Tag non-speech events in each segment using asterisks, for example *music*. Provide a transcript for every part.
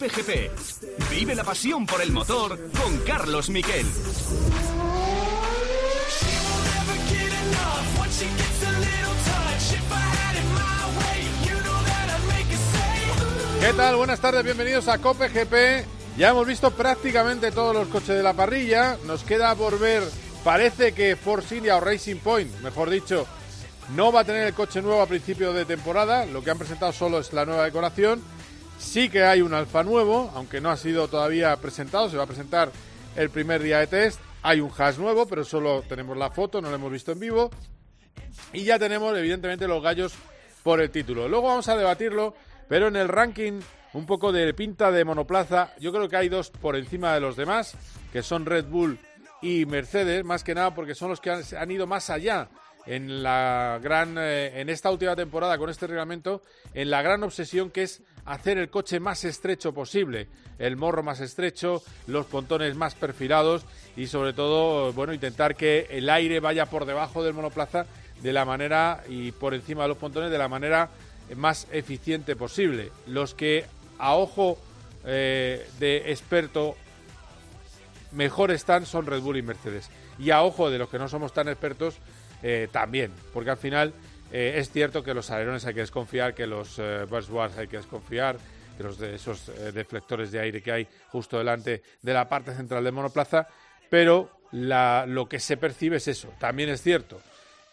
Cope GP. Vive la pasión por el motor con Carlos Miquel. ¿Qué tal? Buenas tardes, bienvenidos a Cope GP. Ya hemos visto prácticamente todos los coches de la parrilla. Nos queda por ver, parece que Force India o Racing Point, mejor dicho, no va a tener el coche nuevo a principio de temporada. Lo que han presentado solo es la nueva decoración. Sí que hay un Alfa nuevo, aunque no ha sido todavía presentado. Se va a presentar el primer día de test. Hay un Haas nuevo, pero solo tenemos la foto, no lo hemos visto en vivo. Y ya tenemos, evidentemente, los gallos por el título. Luego vamos a debatirlo pero en el ranking un poco de pinta de monoplaza, yo creo que hay dos por encima de los demás, que son Red Bull y Mercedes, más que nada porque son los que han, ido más allá en la gran eh, en esta última temporada con este reglamento en la gran obsesión que es hacer el coche más estrecho posible, el morro más estrecho, los pontones más perfilados y sobre todo, bueno, intentar que el aire vaya por debajo del monoplaza de la manera y por encima de los pontones de la manera más eficiente posible. Los que a ojo eh, de experto mejor están son Red Bull y Mercedes. Y a ojo de los que no somos tan expertos eh, también, porque al final eh, es cierto que los alerones hay que desconfiar, que los eh, hay que desconfiar, que los de esos deflectores de aire que hay justo delante de la parte central del monoplaza, pero lo que se percibe es eso. También es cierto,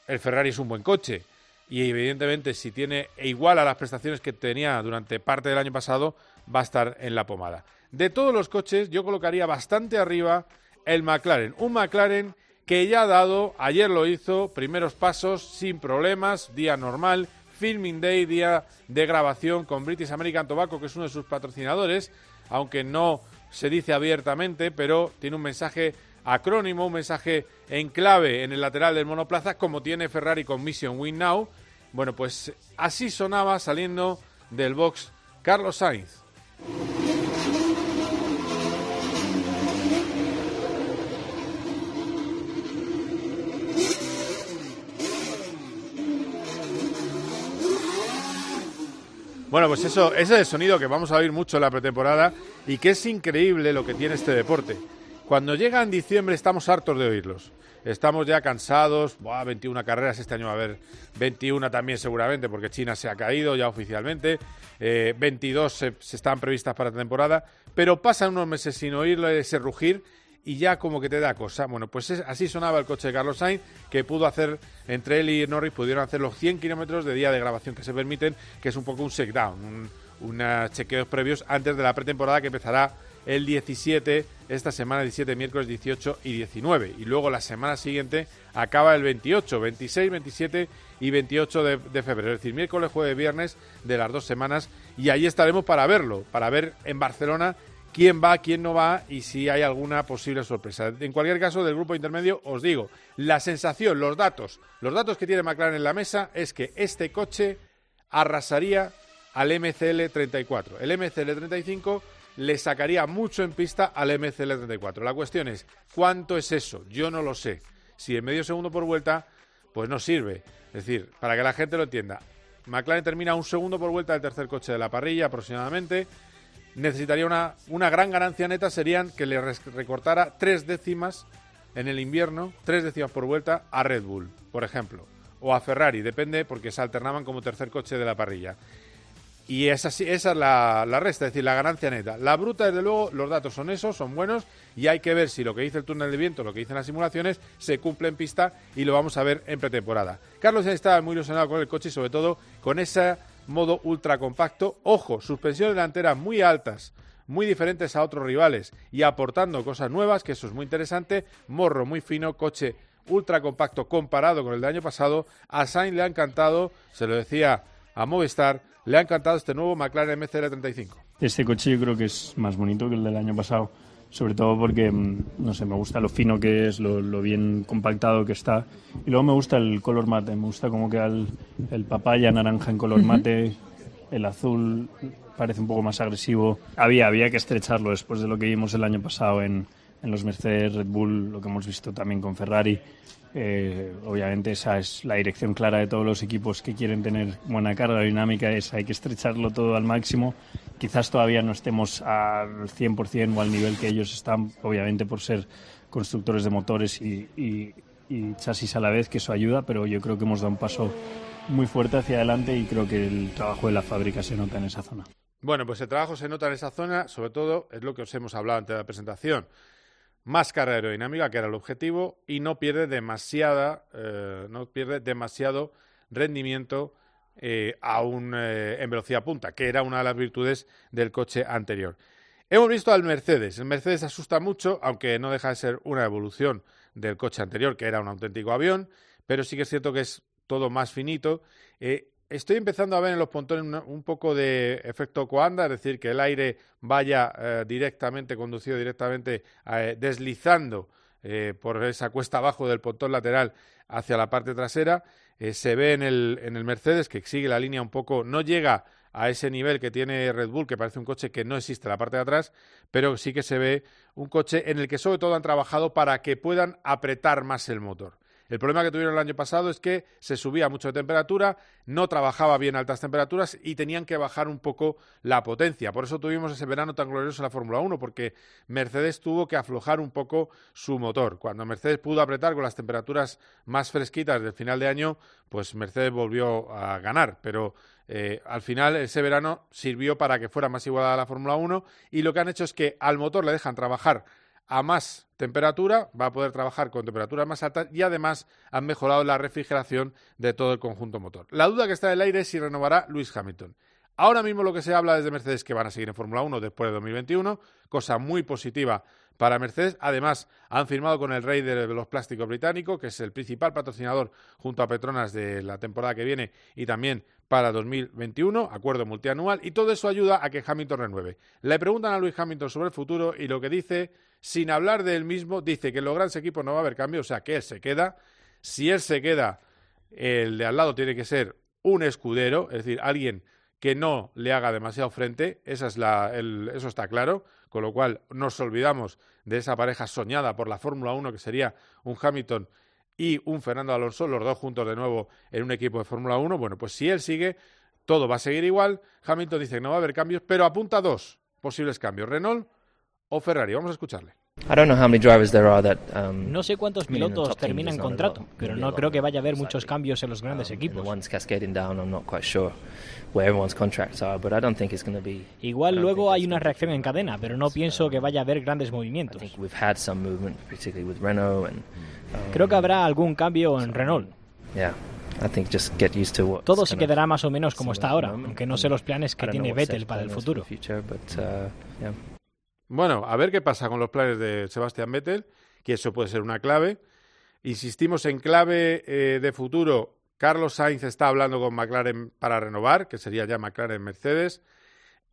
el Ferrari es un buen coche, y evidentemente si tiene igual a las prestaciones que tenía durante parte del año pasado, va a estar en la pomada. De todos los coches, yo colocaría bastante arriba el McLaren. Un McLaren que ya ha dado, ayer lo hizo, primeros pasos sin problemas, día normal, filming day, día de grabación con British American Tobacco, que es uno de sus patrocinadores, aunque no se dice abiertamente, pero tiene un mensaje acrónimo, un mensaje en clave en el lateral del monoplaza, como tiene Ferrari con Mission Win Now. Bueno, pues así sonaba saliendo del box Carlos Sainz. Bueno, pues eso, ese es el sonido que vamos a oír mucho en la pretemporada y que es increíble lo que tiene este deporte. Cuando llega en diciembre estamos hartos de oírlos. Estamos ya cansados, Buah, 21 carreras, este año va a haber 21 también seguramente, porque China se ha caído ya oficialmente, 22 eh, se, están previstas para la temporada, pero pasan unos meses sin oírle ese rugir y ya como que te da cosa. Bueno, pues así sonaba el coche de Carlos Sainz, que pudo hacer, entre él y Norris, pudieron hacer los 100 kilómetros de día de grabación que se permiten, que es un poco un shakedown, un, unos chequeos previos antes de la pretemporada que empezará el 17, esta semana 17, miércoles 18 y 19. Y luego la semana siguiente acaba el 28, 26, 27 y 28 de, de, febrero. Es decir, miércoles, jueves, viernes de las dos semanas. Y ahí estaremos para verlo, para ver en Barcelona quién va, quién no va y si hay alguna posible sorpresa. En cualquier caso, del grupo intermedio, os digo, la sensación, los datos, los datos que tiene McLaren en la mesa es que este coche arrasaría al MCL 34. El MCL 35 le sacaría mucho en pista al MCL34. La cuestión es, ¿cuánto es eso? Yo no lo sé. Si en medio segundo por vuelta, pues no sirve. Es decir, para que la gente lo entienda, McLaren termina un segundo por vuelta del tercer coche de la parrilla aproximadamente. Necesitaría una, una gran ganancia neta, serían que le recortara tres décimas en el invierno, tres décimas por vuelta a Red Bull, por ejemplo, o a Ferrari, depende porque se alternaban como tercer coche de la parrilla. Y esa, esa es la, resta, es decir, la ganancia neta. La bruta, desde luego, los datos son esos, son buenos, y hay que ver si lo que dice el túnel de viento, lo que dicen las simulaciones, se cumple en pista y lo vamos a ver en pretemporada. Carlos ya estaba muy ilusionado con el coche y sobre todo con ese modo ultra compacto. Ojo, suspensiones delanteras muy altas, muy diferentes a otros rivales y aportando cosas nuevas, que eso es muy interesante. Morro muy fino, coche ultra compacto comparado con el del año pasado. A Sainz le ha encantado, se lo decía a Movistar, le ha encantado este nuevo McLaren MCL35. Este coche yo creo que es más bonito que el del año pasado, sobre todo porque, mm, no sé, me gusta lo fino que es, lo, bien compactado que está. Y luego me gusta el color mate, me gusta como que el, el papaya naranja en color mate, el azul parece un poco más agresivo. Había, había que estrecharlo después de lo que vimos el año pasado en, en los Mercedes, Red Bull, lo que hemos visto también con Ferrari. Eh, obviamente esa es la dirección clara de todos los equipos que quieren tener buena carga dinámica, es hay que estrecharlo todo al máximo. Quizás todavía no estemos al 100% o al nivel que ellos están, obviamente por ser constructores de motores y, y chasis a la vez, que eso ayuda, pero yo creo que hemos dado un paso muy fuerte hacia adelante y creo que el trabajo de la fábrica se nota en esa zona. Bueno, pues el trabajo se nota en esa zona, sobre todo es lo que os hemos hablado antes de la presentación. Más carga aerodinámica, que era el objetivo, y no pierde demasiada, eh, no pierde demasiado rendimiento eh, aún eh, en velocidad punta, que era una de las virtudes del coche anterior. Hemos visto al Mercedes. El Mercedes asusta mucho, aunque no deja de ser una evolución del coche anterior, que era un auténtico avión, pero sí que es cierto que es todo más finito. Estoy empezando a ver en los pontones un, poco de efecto coanda, es decir, que el aire vaya eh, directamente, conducido directamente, eh, deslizando por esa cuesta abajo del pontón lateral hacia la parte trasera. se ve en el, en el Mercedes que sigue la línea un poco, no llega a ese nivel que tiene Red Bull, que parece un coche que no existe en la parte de atrás, pero sí que se ve un coche en el que sobre todo han trabajado para que puedan apretar más el motor. El problema que tuvieron el año pasado es que se subía mucho de temperatura, no trabajaba bien a altas temperaturas y tenían que bajar un poco la potencia. Por eso tuvimos ese verano tan glorioso en la Fórmula 1, porque Mercedes tuvo que aflojar un poco su motor. Cuando Mercedes pudo apretar con las temperaturas más fresquitas del final de año, pues Mercedes volvió a ganar. Pero eh, al final ese verano sirvió para que fuera más igualada la Fórmula 1 y lo que han hecho es que al motor le dejan trabajar a más temperatura, va a poder trabajar con temperaturas más altas y además han mejorado la refrigeración de todo el conjunto motor. La duda que está en el aire es si renovará Luis Hamilton. Ahora mismo lo que se habla desde Mercedes es que van a seguir en Fórmula 1 después de 2021, cosa muy positiva para Mercedes. Además, han firmado con el rey de los plásticos británico, que es el principal patrocinador junto a Petronas de la temporada que viene y también para 2021, acuerdo multianual, y todo eso ayuda a que Hamilton renueve. Le preguntan a Luis Hamilton sobre el futuro y lo que dice sin hablar de él mismo, dice que en los grandes equipos no va a haber cambio, o sea, que él se queda. Si él se queda, el de al lado tiene que ser un escudero, es decir, alguien que no le haga demasiado frente, esa es la, eso está claro, con lo cual nos olvidamos de esa pareja soñada por la Fórmula 1, que sería un Hamilton y un Fernando Alonso, los dos juntos de nuevo en un equipo de Fórmula 1. Bueno, pues si él sigue, todo va a seguir igual. Hamilton dice que no va a haber cambios, pero apunta dos posibles cambios. Renault o Ferrari. Vamos a escucharle. Um, no sé cuántos pilotos terminan contrato, pero no creo que vaya a haber muchos cambios en los grandes um, equipos. Igual luego hay una reacción en cadena, pero no pienso que vaya a haber grandes movimientos. Creo que habrá algún cambio en Renault. Todo se quedará más o menos como está ahora, aunque no sé los planes que tiene Vettel para el futuro. Bueno, a ver qué pasa con los planes de Sebastián Vettel, que eso puede ser una clave. Insistimos en clave eh, de futuro. Carlos Sainz está hablando con McLaren para renovar, que sería ya McLaren Mercedes.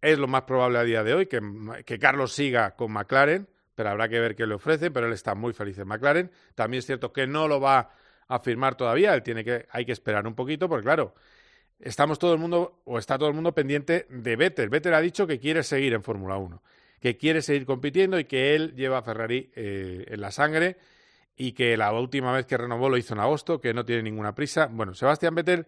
Es lo más probable a día de hoy que, que Carlos siga con McLaren, pero habrá que ver qué le ofrece, pero él está muy feliz en McLaren. También es cierto que no lo va a firmar todavía, él tiene que, hay que esperar un poquito, porque claro, estamos todo el mundo, o está todo el mundo pendiente de Vettel. Vettel ha dicho que quiere seguir en Fórmula 1 que quiere seguir compitiendo y que él lleva a Ferrari eh, en la sangre y que la última vez que renovó lo hizo en agosto, que no tiene ninguna prisa. Bueno, Sebastián Vettel,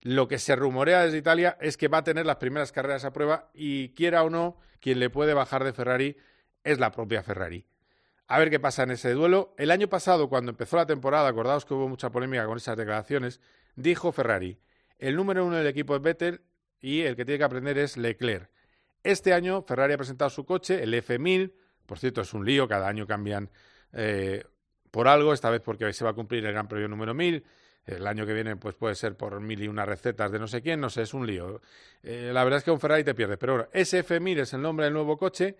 lo que se rumorea desde Italia es que va a tener las primeras carreras a prueba y quiera o no, quien le puede bajar de Ferrari es la propia Ferrari. A ver qué pasa en ese duelo. El año pasado, cuando empezó la temporada, acordaos que hubo mucha polémica con esas declaraciones, dijo Ferrari, el número uno del equipo es Vettel y el que tiene que aprender es Leclerc. Este año Ferrari ha presentado su coche, el F1000, por cierto es un lío, cada año cambian eh, por algo, esta vez porque se va a cumplir el Gran Premio número 1000, el año que viene pues puede ser por mil y unas recetas de no sé quién, no sé, es un lío. Eh, la verdad es que un Ferrari te pierde, pero bueno, ese F1000 es el nombre del nuevo coche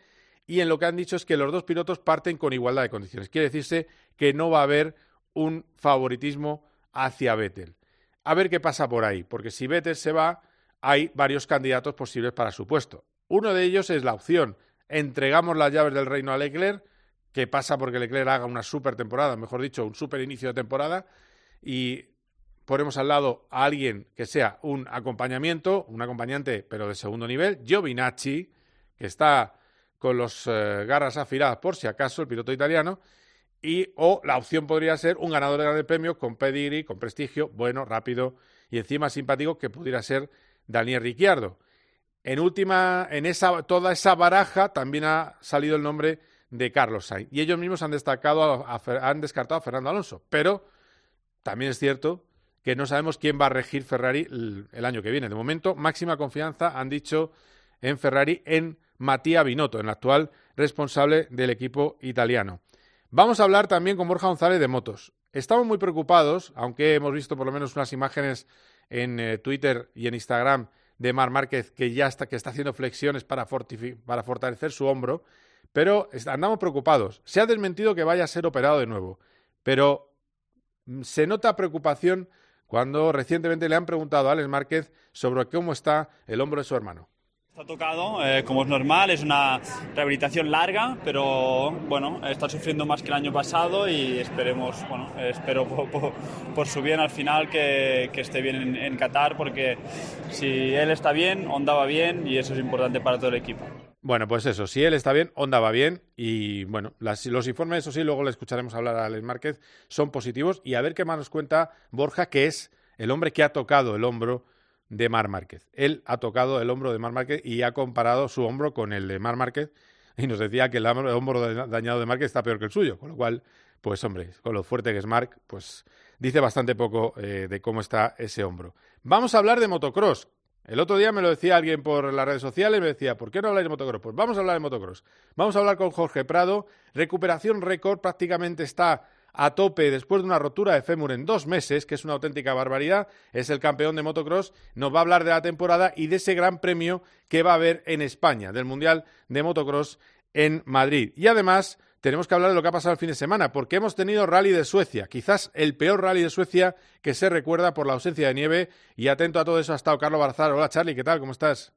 y en lo que han dicho es que los dos pilotos parten con igualdad de condiciones. Quiere decirse que no va a haber un favoritismo hacia Vettel. A ver qué pasa por ahí, porque si Vettel se va, hay varios candidatos posibles para su puesto. Uno de ellos es la opción, entregamos las llaves del reino a Leclerc, que pasa porque Leclerc haga una super temporada, mejor dicho, un super inicio de temporada, y ponemos al lado a alguien que sea un acompañamiento, un acompañante, pero de segundo nivel, Giovinacci, que está con los eh, garras afiladas por si acaso, el piloto italiano, y o la opción podría ser un ganador de grandes premios con pedigree, con prestigio, bueno, rápido y encima simpático que pudiera ser Daniel Ricciardo. En última, en esa, toda esa baraja también ha salido el nombre de Carlos Sainz y ellos mismos han destacado han descartado a Fernando Alonso, pero también es cierto que no sabemos quién va a regir Ferrari el, año que viene. De momento, máxima confianza han dicho en Ferrari en Matías Binotto, en el actual responsable del equipo italiano. Vamos a hablar también con Borja González de motos. Estamos muy preocupados, aunque hemos visto por lo menos unas imágenes en eh, Twitter y en Instagram de Mar Márquez que ya está, que está haciendo flexiones para, para fortalecer su hombro, pero andamos preocupados. Se ha desmentido que vaya a ser operado de nuevo, pero mm, se nota preocupación cuando recientemente le han preguntado a Alex Márquez sobre cómo está el hombro de su hermano. Está tocado, eh, como es normal, es una rehabilitación larga, pero bueno, está sufriendo más que el año pasado y esperemos, bueno, espero *laughs* por, su bien al final que, esté bien en, Qatar, porque si él está bien, Honda va bien y eso es importante para todo el equipo. Bueno, pues eso, si él está bien, Honda va bien y bueno, los informes, eso sí, luego le escucharemos hablar a Alex Márquez, son positivos y a ver qué más nos cuenta Borja, que es el hombre que ha tocado el hombro de Mar Márquez. Él ha tocado el hombro de Mar Márquez y ha comparado su hombro con el de Mar Márquez *laughs* y nos decía que el hombro dañado de Márquez está peor que el suyo, con lo cual, pues hombre, con lo fuerte que es Marc, pues dice bastante poco eh, de cómo está ese hombro. Vamos a hablar de motocross. El otro día me lo decía alguien por las redes sociales me decía, ¿por qué no habláis de motocross? Pues vamos a hablar de motocross. Vamos a hablar con Jorge Prado. Recuperación récord, prácticamente está a tope después de una rotura de fémur en dos meses, que es una auténtica barbaridad. Es el campeón de motocross. Nos va a hablar de la temporada y de ese gran premio que va a haber en España, del Mundial de Motocross en Madrid. Y además tenemos que hablar de lo que ha pasado el fin de semana, porque hemos tenido rally de Suecia, quizás el peor rally de Suecia que se recuerda por la ausencia de nieve. Y atento a todo eso ha estado Carlos Barzar. Hola Charlie, ¿qué tal? ¿Cómo estás?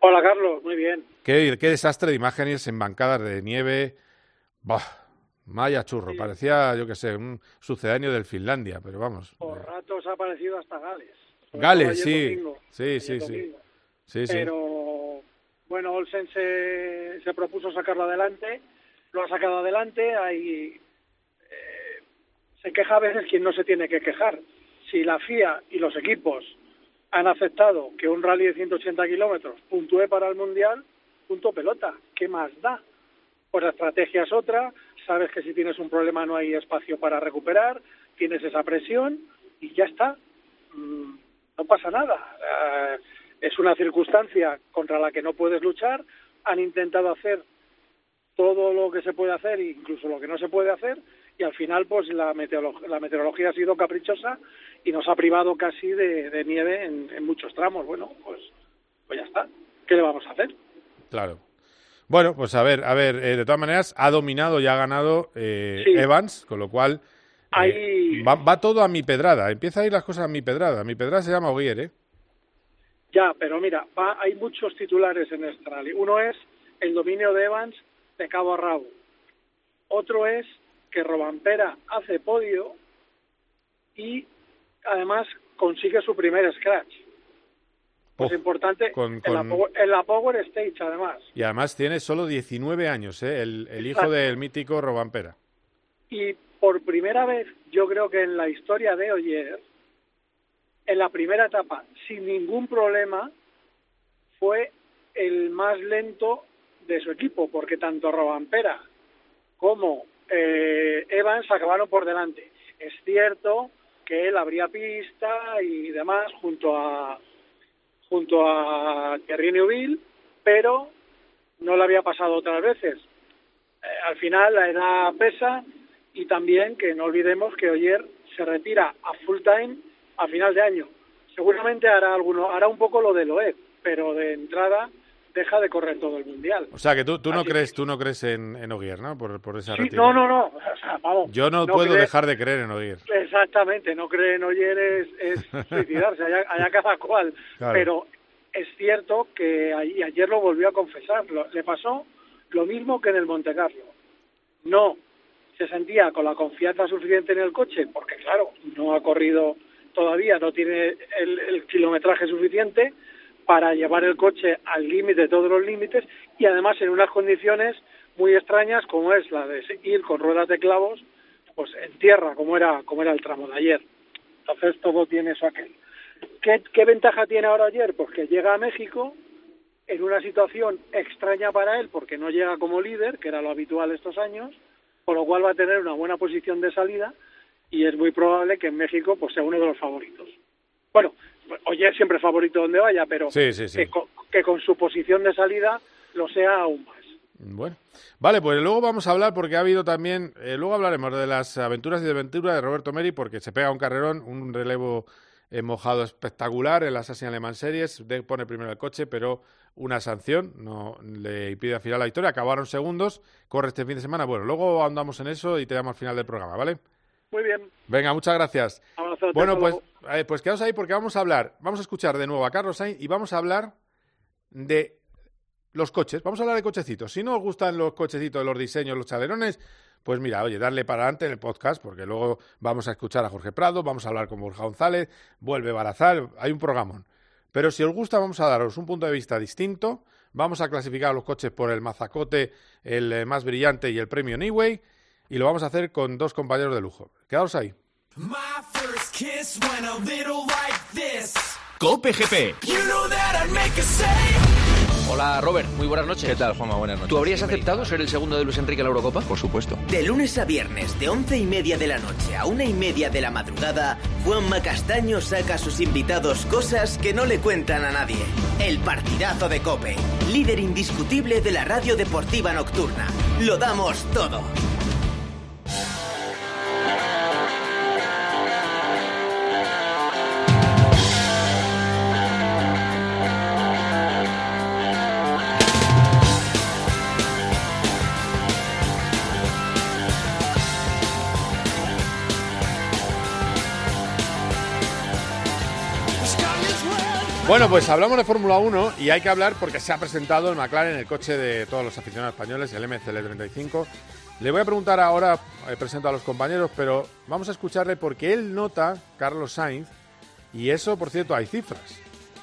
Hola Carlos, muy bien. Qué, qué desastre de imágenes en bancadas de nieve. Bah, Maya churro, parecía, yo qué sé, un sucedáneo del Finlandia, pero vamos. Por ratos ha aparecido hasta Gales. Gales, sí. sí, sí, sí. sí. Pero bueno, Olsen se, se, propuso sacarlo adelante, lo ha sacado adelante, hay, eh, se queja a veces quien no se tiene que quejar. Si la FIA y los equipos han aceptado que un rally de 180 kilómetros puntúe para el Mundial, punto pelota, ¿qué más da? Pues la estrategia es otra, sabes que si tienes un problema no hay espacio para recuperar, tienes esa presión y ya está. Mm, no pasa nada. Eh, es una circunstancia contra la que no puedes luchar. Han intentado hacer todo lo que se puede hacer, incluso lo que no se puede hacer, y al final pues la, la meteorología ha sido caprichosa y nos ha privado casi de, nieve en, muchos tramos. Bueno, pues, pues ya está. ¿Qué le vamos a hacer? Claro. Bueno, pues a ver, a ver, eh, de todas maneras ha dominado y ha ganado eh, Evans, con lo cual eh, va, todo a mi pedrada. Empieza a ir las cosas a mi pedrada. Mi pedrada se llama Ogier, ¿eh? Ya, pero mira, hay muchos titulares en este rally. Uno es el dominio de Evans de cabo a rabo. Otro es que Robampera hace podio y además consigue su primer scratch. Pues importante En, la, Power Stage, además. Y además tiene solo 19 años, ¿eh? el, hijo del mítico Robampera. Y por primera vez, yo creo que en la historia de Oyer, en la primera etapa, sin ningún problema, fue el más lento de su equipo, porque tanto Robampera como eh, Evans acabaron por delante. Es cierto que él abría pista y demás junto a junto a Thierry Neuville, pero no le había pasado otras veces. Eh, al final la edad pesa y también que no olvidemos que Oyer se retira a full time a final de año. Seguramente hará alguno, hará un poco lo de Loeb, pero de entrada deja de correr todo el mundial. O sea que tú, tú no crees, tú no crees en, en Ogier, ¿no? Por, por esa sí, No, no, no. vamos, Yo no, puedo dejar de creer en Ogier. Exactamente, no creer en Ogier es, es *laughs* suicidarse, allá, cada cual. Pero es cierto que ayer lo volvió a confesar. le pasó lo mismo que en el Monte Carlo. No se sentía con la confianza suficiente en el coche, porque claro, no ha corrido todavía, no tiene el kilometraje suficiente, para llevar el coche al límite de todos los límites y además en unas condiciones muy extrañas como es la de ir con ruedas de clavos pues en tierra como era como era el tramo de ayer entonces todo tiene eso aquel ¿Qué, ¿Qué ventaja tiene ahora ayer? Pues que llega a México en una situación extraña para él porque no llega como líder, que era lo habitual estos años, con lo cual va a tener una buena posición de salida y es muy probable que en México pues sea uno de los favoritos. Bueno, oye, siempre favorito donde vaya, pero Que, con, que con su posición de salida lo sea aún más. Bueno, vale, pues luego vamos a hablar porque ha habido también, eh, luego hablaremos de las aventuras y desventuras de Roberto Meri porque se pega un carrerón, un relevo eh, mojado espectacular en las Asian Alemán Series, de, pone primero el coche, pero una sanción no le impide al final la victoria, acabaron segundos, corre este fin de semana, bueno, luego andamos en eso y te damos al final del programa, ¿vale? Muy bien. Venga, muchas gracias. bueno, pues, eh, pues quedaos ahí porque vamos a hablar, vamos a escuchar de nuevo a Carlos Sainz y vamos a hablar de los coches. Vamos a hablar de cochecitos. Si no os gustan los cochecitos, los diseños, los chalerones, pues mira, oye, darle para adelante en el podcast, porque luego vamos a escuchar a Jorge Prado, vamos a hablar con Borja González, vuelve Barazal, hay un programón. Pero si os gusta, vamos a daros un punto de vista distinto. Vamos a clasificar los coches por el mazacote, el eh, más brillante y el premio Anyway. Y lo vamos a hacer con dos compañeros de lujo. Quedaos ahí. Cope GP. Hola Robert, muy buenas noches. ¿Qué tal, Juanma? Buenas noches. ¿Tú habrías aceptado ser el segundo de Luis Enrique en la Eurocopa? Por supuesto. De lunes a viernes, de once y media de la noche a una y media de la madrugada, Juanma Castaño saca a sus invitados cosas que no le cuentan a nadie. El partidazo de Cope, líder indiscutible de la radio deportiva nocturna. Lo damos todo. Bueno, pues hablamos de Fórmula 1 y hay que hablar porque se ha presentado el McLaren, el coche de todos los aficionados españoles, el MCL35. Le voy a preguntar ahora, eh, presento a los compañeros, pero vamos a escucharle porque él nota, Carlos Sainz, y eso, por cierto, hay cifras.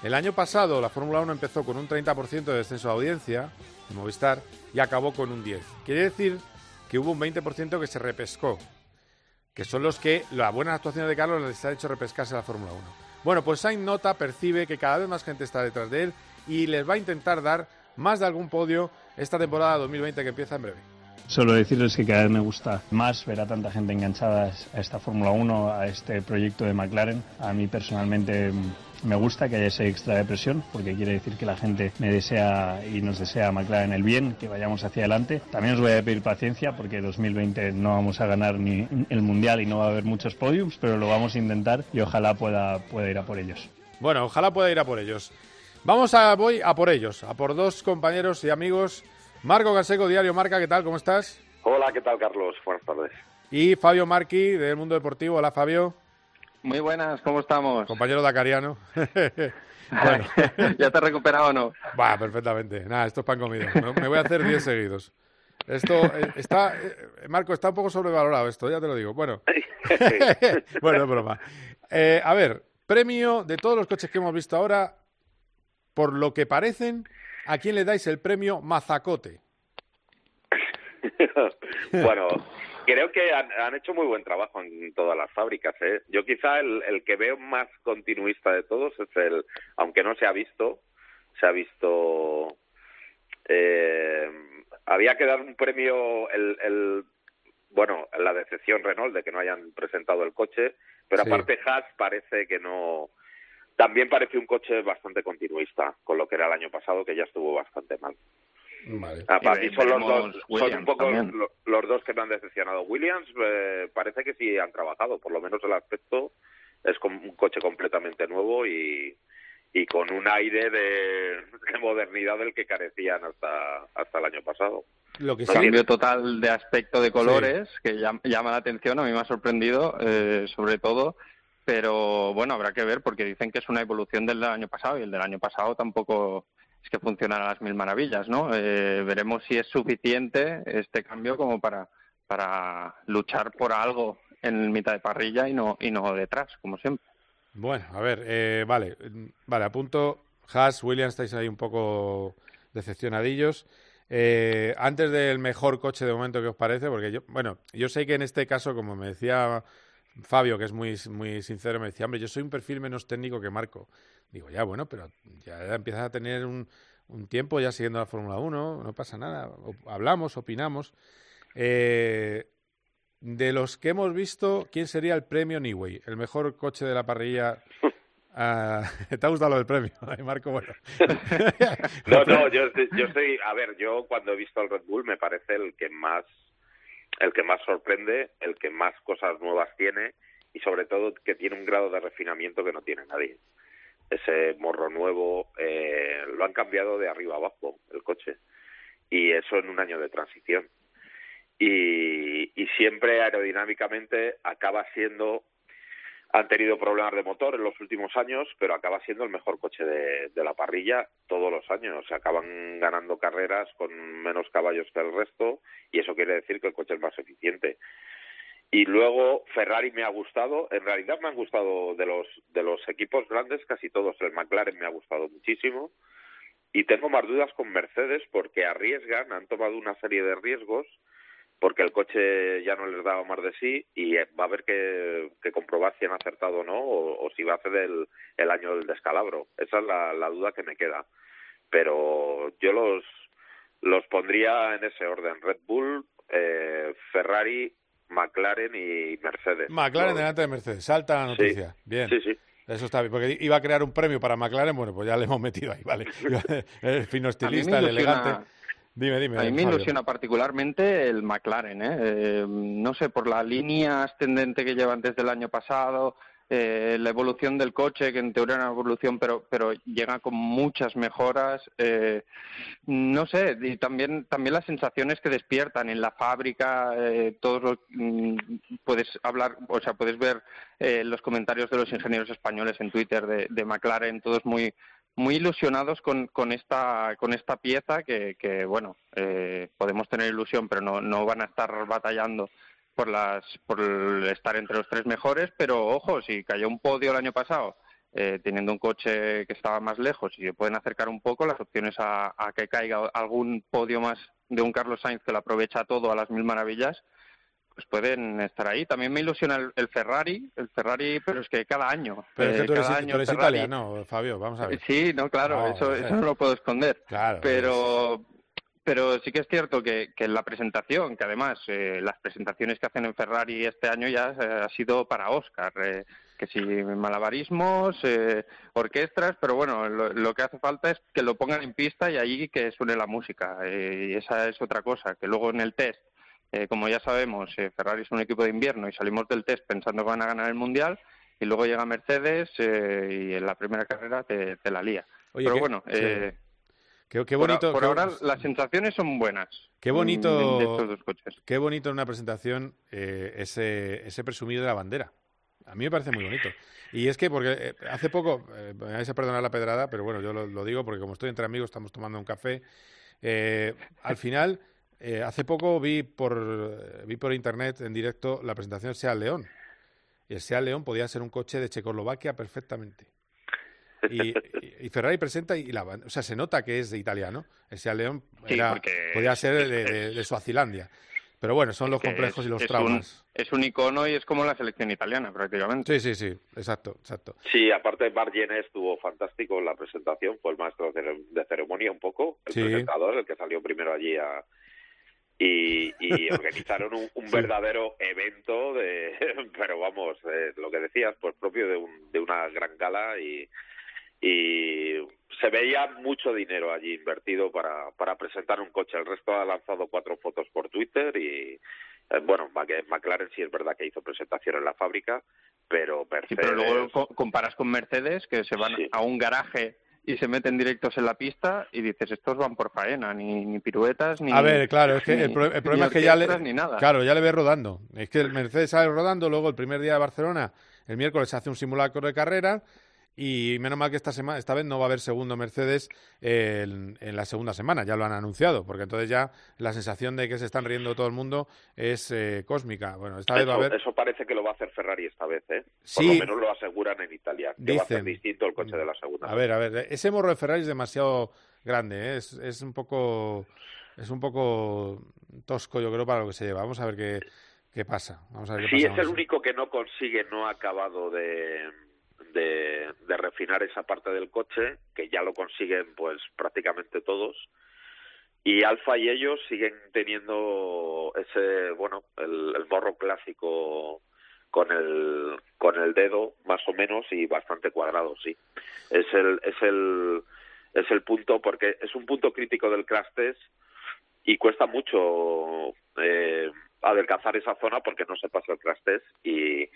El año pasado la Fórmula 1 empezó con un 30% de descenso de audiencia en Movistar y acabó con un 10%. Quiere decir que hubo un 20% que se repescó, que son los que la buena actuación de Carlos les ha hecho repescarse la Fórmula 1. Bueno, pues Sainz nota, percibe que cada vez más gente está detrás de él y les va a intentar dar más de algún podio esta temporada 2020 que empieza en breve. Solo decirles que cada vez me gusta más ver a tanta gente enganchada a esta Fórmula 1, a este proyecto de McLaren. A mí personalmente me gusta que haya ese extra de presión porque quiere decir que la gente me desea y nos desea McLaren el bien, que vayamos hacia adelante. También os voy a pedir paciencia porque 2020 no vamos a ganar ni el Mundial y no va a haber muchos podiums, pero lo vamos a intentar y ojalá pueda, pueda ir a por ellos. Bueno, ojalá pueda ir a por ellos. Vamos a, voy a por ellos, a por dos compañeros y amigos. Marco Canseco, Diario Marca, ¿qué tal? ¿Cómo estás? Hola, ¿qué tal, Carlos? Buenas tardes. Y Fabio Marqui, del Mundo Deportivo. Hola, Fabio. Muy buenas, ¿cómo estamos? Compañero Dacariano. *laughs* *laughs* bueno. ¿Ya te has recuperado o no? Va, perfectamente. Nada, esto es pan comido. Me voy a hacer 10 seguidos. Esto eh, está, eh, Marco, está un poco sobrevalorado esto, ya te lo digo. Bueno, *laughs* bueno, es broma. Eh, a ver, premio de todos los coches que hemos visto ahora, por lo que parecen, ¿a quién le dais el premio Mazacote? bueno, creo que han, hecho muy buen trabajo en todas las fábricas. ¿eh? Yo quizá el, que veo más continuista de todos es el, aunque no se ha visto, se ha visto... Eh, había que dar un premio, el, el, bueno, la decepción Renault de que no hayan presentado el coche, pero aparte Haas parece que no... También parece un coche bastante continuista con lo que era el año pasado, que ya estuvo bastante mal. Vale. Ah, para mí son los dos, son un poco los, dos que me han decepcionado. Williams eh, parece que sí han trabajado, por lo menos el aspecto es como un coche completamente nuevo y, y con un aire de, modernidad del que carecían hasta, hasta el año pasado. Lo que cambio total de aspecto de colores que llama, la atención, a mí me ha sorprendido, eh, sobre todo, pero bueno, habrá que ver porque dicen que es una evolución del año pasado y el del año pasado tampoco que funcionan a las mil maravillas, ¿no? Eh, veremos si es suficiente este cambio como para, para luchar por algo en mitad de parrilla y no, y no detrás, como siempre. Bueno, a ver, eh, vale, vale, apunto Haas, Williams, estáis ahí un poco decepcionadillos. Eh, antes del mejor coche de momento, ¿qué os parece? Porque yo, bueno, yo sé que en este caso, como me decía Fabio, que es muy, muy sincero, me decía, hombre, yo soy un perfil menos técnico que Marco. Digo, ya, bueno, pero ya empiezas a tener un, un tiempo ya siguiendo la Fórmula 1, no pasa nada. hablamos, opinamos. Eh, de los que hemos visto, ¿quién sería el premio Niway? El mejor coche de la parrilla Ah, *laughs* ¿Te ha gustado lo del premio, *laughs* Marco? Bueno. *laughs* no, no, yo, yo estoy, a ver, yo cuando he visto el Red Bull me parece el que más, el que más sorprende, el que más cosas nuevas tiene y sobre todo que tiene un grado de refinamiento que no tiene nadie. Ese morro nuevo eh, lo han cambiado de arriba abajo el coche y eso en un año de transición. Y, y siempre aerodinámicamente acaba siendo han tenido problemas de motor en los últimos años, pero acaba siendo el mejor coche de, la parrilla todos los años. Se acaban ganando carreras con menos caballos que el resto y eso quiere decir que el coche es más eficiente. Y luego Ferrari me ha gustado, en realidad me han gustado de los de los equipos grandes casi todos, el McLaren me ha gustado muchísimo y tengo más dudas con Mercedes porque arriesgan, han tomado una serie de riesgos porque el coche ya no les daba más de sí y eh, va a haber que, comprobar si han acertado o no o, si va a ser el, el, año del descalabro. Esa es la, duda que me queda. Pero yo los, los pondría en ese orden. Red Bull, eh, Ferrari, McLaren y Mercedes. McLaren delante de Mercedes. Salta la noticia. bien. Sí, sí. Eso está bien, porque iba a crear un premio para McLaren, bueno, pues ya le hemos metido ahí, ¿vale? *laughs* *laughs* el fino estilista, el elegante. Dime, dime. A mí me ilusiona particularmente el McLaren, ¿eh? ¿eh? No sé, por la línea ascendente que llevan desde el año pasado, eh, la evolución del coche, que en teoría es una evolución, pero, pero llega con muchas mejoras. Eh, no sé, y también, también las sensaciones que despiertan en la fábrica, eh, todos mm, puedes hablar, o sea, puedes ver eh, los comentarios de los ingenieros españoles en Twitter de, de McLaren, todos muy muy ilusionados con, con, esta, con esta pieza que, que bueno, eh, podemos tener ilusión, pero no, no van a estar batallando por, las, por estar entre los tres mejores, pero ojo, si cayó un podio el año pasado, eh, teniendo un coche que estaba más lejos y se pueden acercar un poco, las opciones a, a que caiga algún podio más de un Carlos Sainz que lo aprovecha todo a las mil maravillas, pues pueden estar ahí. También me ilusiona el, Ferrari, el Ferrari, pero es que cada año. Pero es que eh, tú eres, cada año italiano, Fabio, vamos a ver. Sí, no, claro, eso, eso no lo puedo esconder. Claro. Pero, pero sí que es cierto que, que en la presentación, que además eh, las presentaciones que hacen en Ferrari este año ya eh, ha sido para Oscar. que si malabarismos, orquestas, pero bueno, lo, lo, que hace falta es que lo pongan en pista y allí que suene la música. y esa es otra cosa, que luego en el test eh, como ya sabemos, eh, Ferrari es un equipo de invierno y salimos del test pensando que van a ganar el Mundial y luego llega Mercedes eh, y en la primera carrera te, la lía. Pero bueno, qué, bonito. Por, ahora las sensaciones son buenas. Qué bonito. estos dos coches. Qué bonito en una presentación ese, ese presumido de la bandera. A mí me parece muy bonito. Y es que, porque hace poco, me vais a perdonar la pedrada, pero bueno, yo lo, lo, digo porque como estoy entre amigos, estamos tomando un café. al final, eh, hace poco vi por, vi por internet en directo la presentación del Seat León. Y el Seat León podía ser un coche de Checoslovaquia perfectamente. Y, Ferrari presenta y la, o sea, se nota que es de italiano. El Seat León podía ser de, de, Suazilandia. Pero bueno, son los complejos y los traumas. es un icono y es como la selección italiana, prácticamente. Sí, sí, sí, exacto, exacto. Sí, aparte Bargen estuvo fantástico en la presentación, fue el maestro de ceremonia un poco, el presentador, el que salió primero allí a, y, y *laughs* organizaron un, verdadero evento de *laughs* pero vamos eh, lo que decías pues propio de, un, de una gran gala y, y se veía mucho dinero allí invertido para, para presentar un coche. El resto ha lanzado cuatro fotos por Twitter y eh, bueno McLaren sí es verdad que hizo presentación en la fábrica pero Mercedes pero luego comparas con Mercedes que se van a un garaje y se meten directos en la pista y dices, estos van por faena, ni, ni piruetas, ni... A ver, claro, es que el, problema es que ya le... Claro, ya le ves rodando. Es que el Mercedes sale rodando, luego el primer día de Barcelona, el miércoles hace un simulacro de carrera y menos mal que esta semana, esta vez no va a haber segundo Mercedes en, la segunda semana, ya lo han anunciado, porque entonces ya la sensación de que se están riendo todo el mundo es eh, cósmica. Bueno, esta eso, vez va a haber... eso parece que lo va a hacer Ferrari esta vez, ¿eh? Por lo menos lo aseguran en Italia, que va a ser distinto el coche de la segunda. A ver, a ver, ese morro de Ferrari es demasiado grande, ¿eh? es, es un poco es un poco tosco, yo creo, para lo que se lleva. Vamos a ver qué, qué pasa. Vamos a ver qué sí, es el único que no consigue, no ha acabado de, de, refinar esa parte del coche, que ya lo consiguen pues prácticamente todos. Y Alfa y ellos siguen teniendo ese, bueno, el, el morro clásico con el con el dedo más o menos y bastante cuadrado, sí. Es el es el es el punto porque es un punto crítico del crash test y cuesta mucho eh, adelgazar esa zona porque no se pasa el crash test y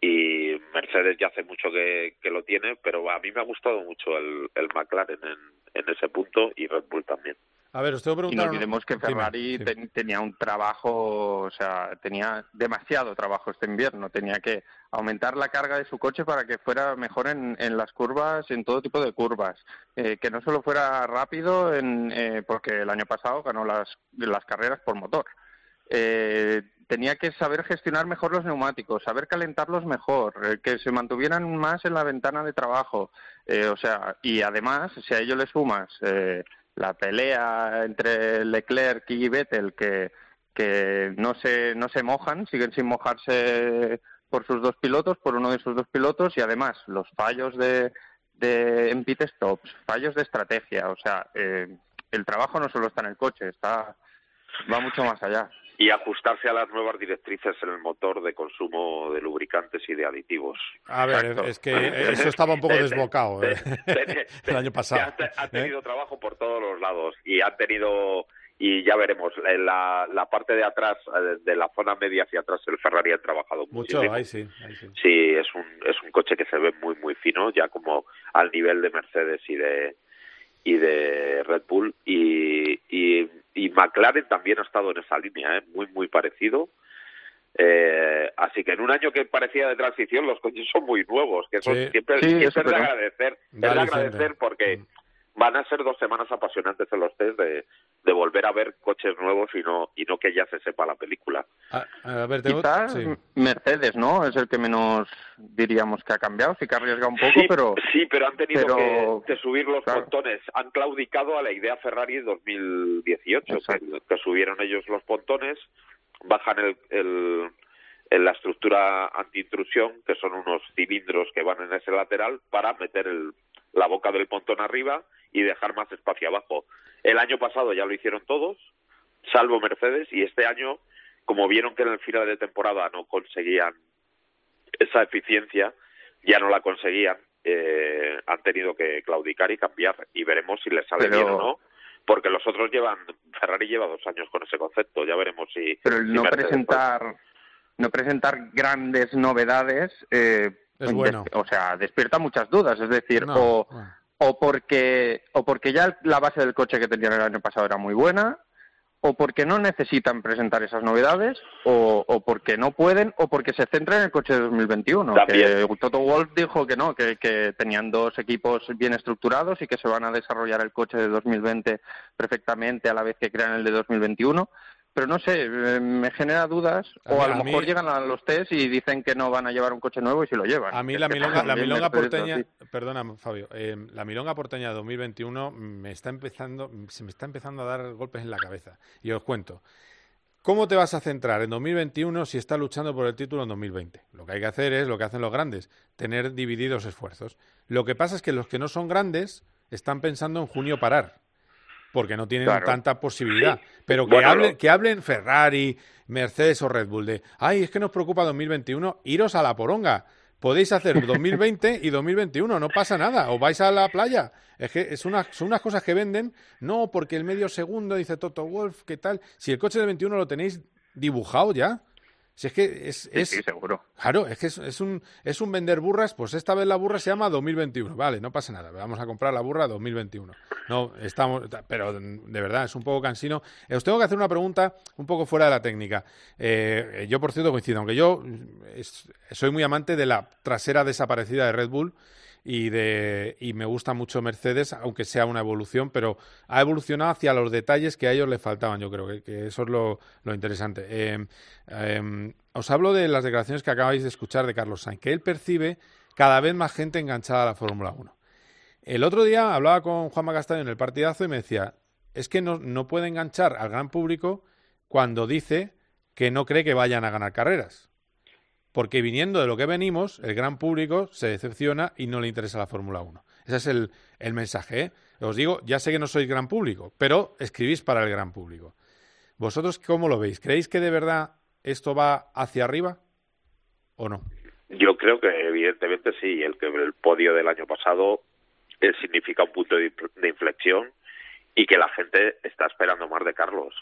y Mercedes ya hace mucho que, que, lo tiene, pero a mí me ha gustado mucho el, el McLaren en, en ese punto y Red Bull también. A ver, usted Y no olvidemos que Ferrari tenía un trabajo, o sea, tenía demasiado trabajo este invierno. Tenía que aumentar la carga de su coche para que fuera mejor en, en las curvas, en todo tipo de curvas. Eh, que no solo fuera rápido, en, eh, porque el año pasado ganó las, las carreras por motor. Eh, tenía que saber gestionar mejor los neumáticos, saber calentarlos mejor, eh, que se mantuvieran más en la ventana de trabajo. Eh, o sea, y además, si a ello le sumas eh, la pelea entre Leclerc y Vettel, que, que no, se, no se mojan, siguen sin mojarse por sus dos pilotos, por uno de sus dos pilotos, y además los fallos de, de en pit stops, fallos de estrategia. O sea, el trabajo no solo está en el coche, está va mucho más allá y ajustarse a las nuevas directrices en el motor de consumo de lubricantes y de aditivos. A ver, es que eso estaba un poco *laughs* desbocado ¿eh? *laughs* el año pasado. Ha, ¿eh? tenido trabajo por todos los lados y ha tenido y ya veremos la, la parte de atrás eh, de la zona media hacia atrás el Ferrari ha trabajado mucho ahí sí, ahí sí sí es un es un coche que se ve muy muy fino ya como al nivel de Mercedes y de y de Red Bull. Y, y, y McLaren también ha estado en esa línea, ¿eh? muy muy parecido. Eh, así que en un año que parecía de transición los coches son muy nuevos, que son siempre, siempre es de agradecer, es de agradecer porque mm van a ser dos semanas apasionantes en los test de, de volver a ver coches nuevos y no y no que ya se sepa la película. A, a ver, Quizás Mercedes, ¿no? Es el que menos diríamos que ha cambiado, sí que ha arriesgado un poco, sí, pero... Sí, pero han tenido que, que, subir los claro. pontones. Han claudicado a la idea Ferrari 2018, que, que, subieron ellos los pontones, bajan el, el en la estructura antiintrusión, que son unos cilindros que van en ese lateral, para meter el, la boca del pontón arriba y dejar más espacio abajo. El año pasado ya lo hicieron todos, salvo Mercedes, y este año, como vieron que en el final de temporada no conseguían esa eficiencia, ya no la conseguían, eh, han tenido que claudicar y cambiar, y veremos si les sale Pero... bien o no porque los otros llevan Ferrari lleva dos años con ese concepto ya veremos si pero el si no presentar no presentar grandes novedades eh, es bueno. o sea despierta muchas dudas es decir no, o. o porque o porque ya la base del coche que tenían el año pasado era muy buena o porque no necesitan presentar esas novedades, o, o, porque no pueden, o porque se centran en el coche de 2021. También. Que Toto Wolf dijo que no, que, que, tenían dos equipos bien estructurados y que se van a desarrollar el coche de 2020 perfectamente a la vez que crean el de 2021 pero no sé, eh, me genera dudas. A o mí- a lo a mejor mí- llegan a los test y dicen que no van a llevar un coche nuevo y si lo llevan. A mí la milonga, la también milonga porteña, perdona Fabio, eh, la milonga porteña 2021 me está empezando, se me está empezando a dar golpes en la cabeza. Y os cuento. ¿Cómo te vas a centrar en 2021 si estás luchando por el título en 2020? Lo que hay que hacer es lo que hacen los grandes, tener divididos esfuerzos. Lo que pasa es que los que no son grandes están pensando en junio parar, porque no tienen Claro. tanta posibilidad. Pero que, Bueno, hablen, que hablen Ferrari, Mercedes o Red Bull de, ay, es que nos preocupa 2021, iros a la poronga. Podéis hacer *laughs* 2020 y 2021, no pasa nada. O vais a la playa. Es que es una, son unas cosas que venden. No, porque el medio segundo, dice Toto Wolf, ¿qué tal? Si el coche del 21 lo tenéis dibujado ya. Si es que es... Sí, es sí, seguro. Claro, es que es, es un, es un vender burras, pues esta vez la burra se llama 2021. Vale, no pasa nada, vamos a comprar la burra 2021. No, estamos, pero de verdad es un poco cansino. Eh, Os tengo que hacer una pregunta un poco fuera de la técnica. Eh, yo, por cierto, coincido, aunque yo soy muy amante de la trasera desaparecida de Red Bull y, de, y me gusta mucho Mercedes, aunque sea una evolución, pero ha evolucionado hacia los detalles que a ellos le faltaban, yo creo que, eso es lo, interesante. Eh, eh, os hablo de las declaraciones que acabáis de escuchar de Carlos Sainz, que él percibe cada vez más gente enganchada a la Fórmula 1. El otro día hablaba con Juan Castaño en el partidazo y me decía, es que no, no puede enganchar al gran público cuando dice que no cree que vayan a ganar carreras porque viniendo de lo que venimos, el gran público se decepciona y no le interesa la Fórmula 1. Ese es el, el mensaje. ¿eh? Os digo, ya sé que no sois gran público, pero escribís para el gran público. ¿Vosotros cómo lo veis? ¿Creéis que de verdad esto va hacia arriba o no? Yo creo que evidentemente sí. El el podio del año pasado eh, significa un punto de inflexión y que la gente está esperando más de Carlos.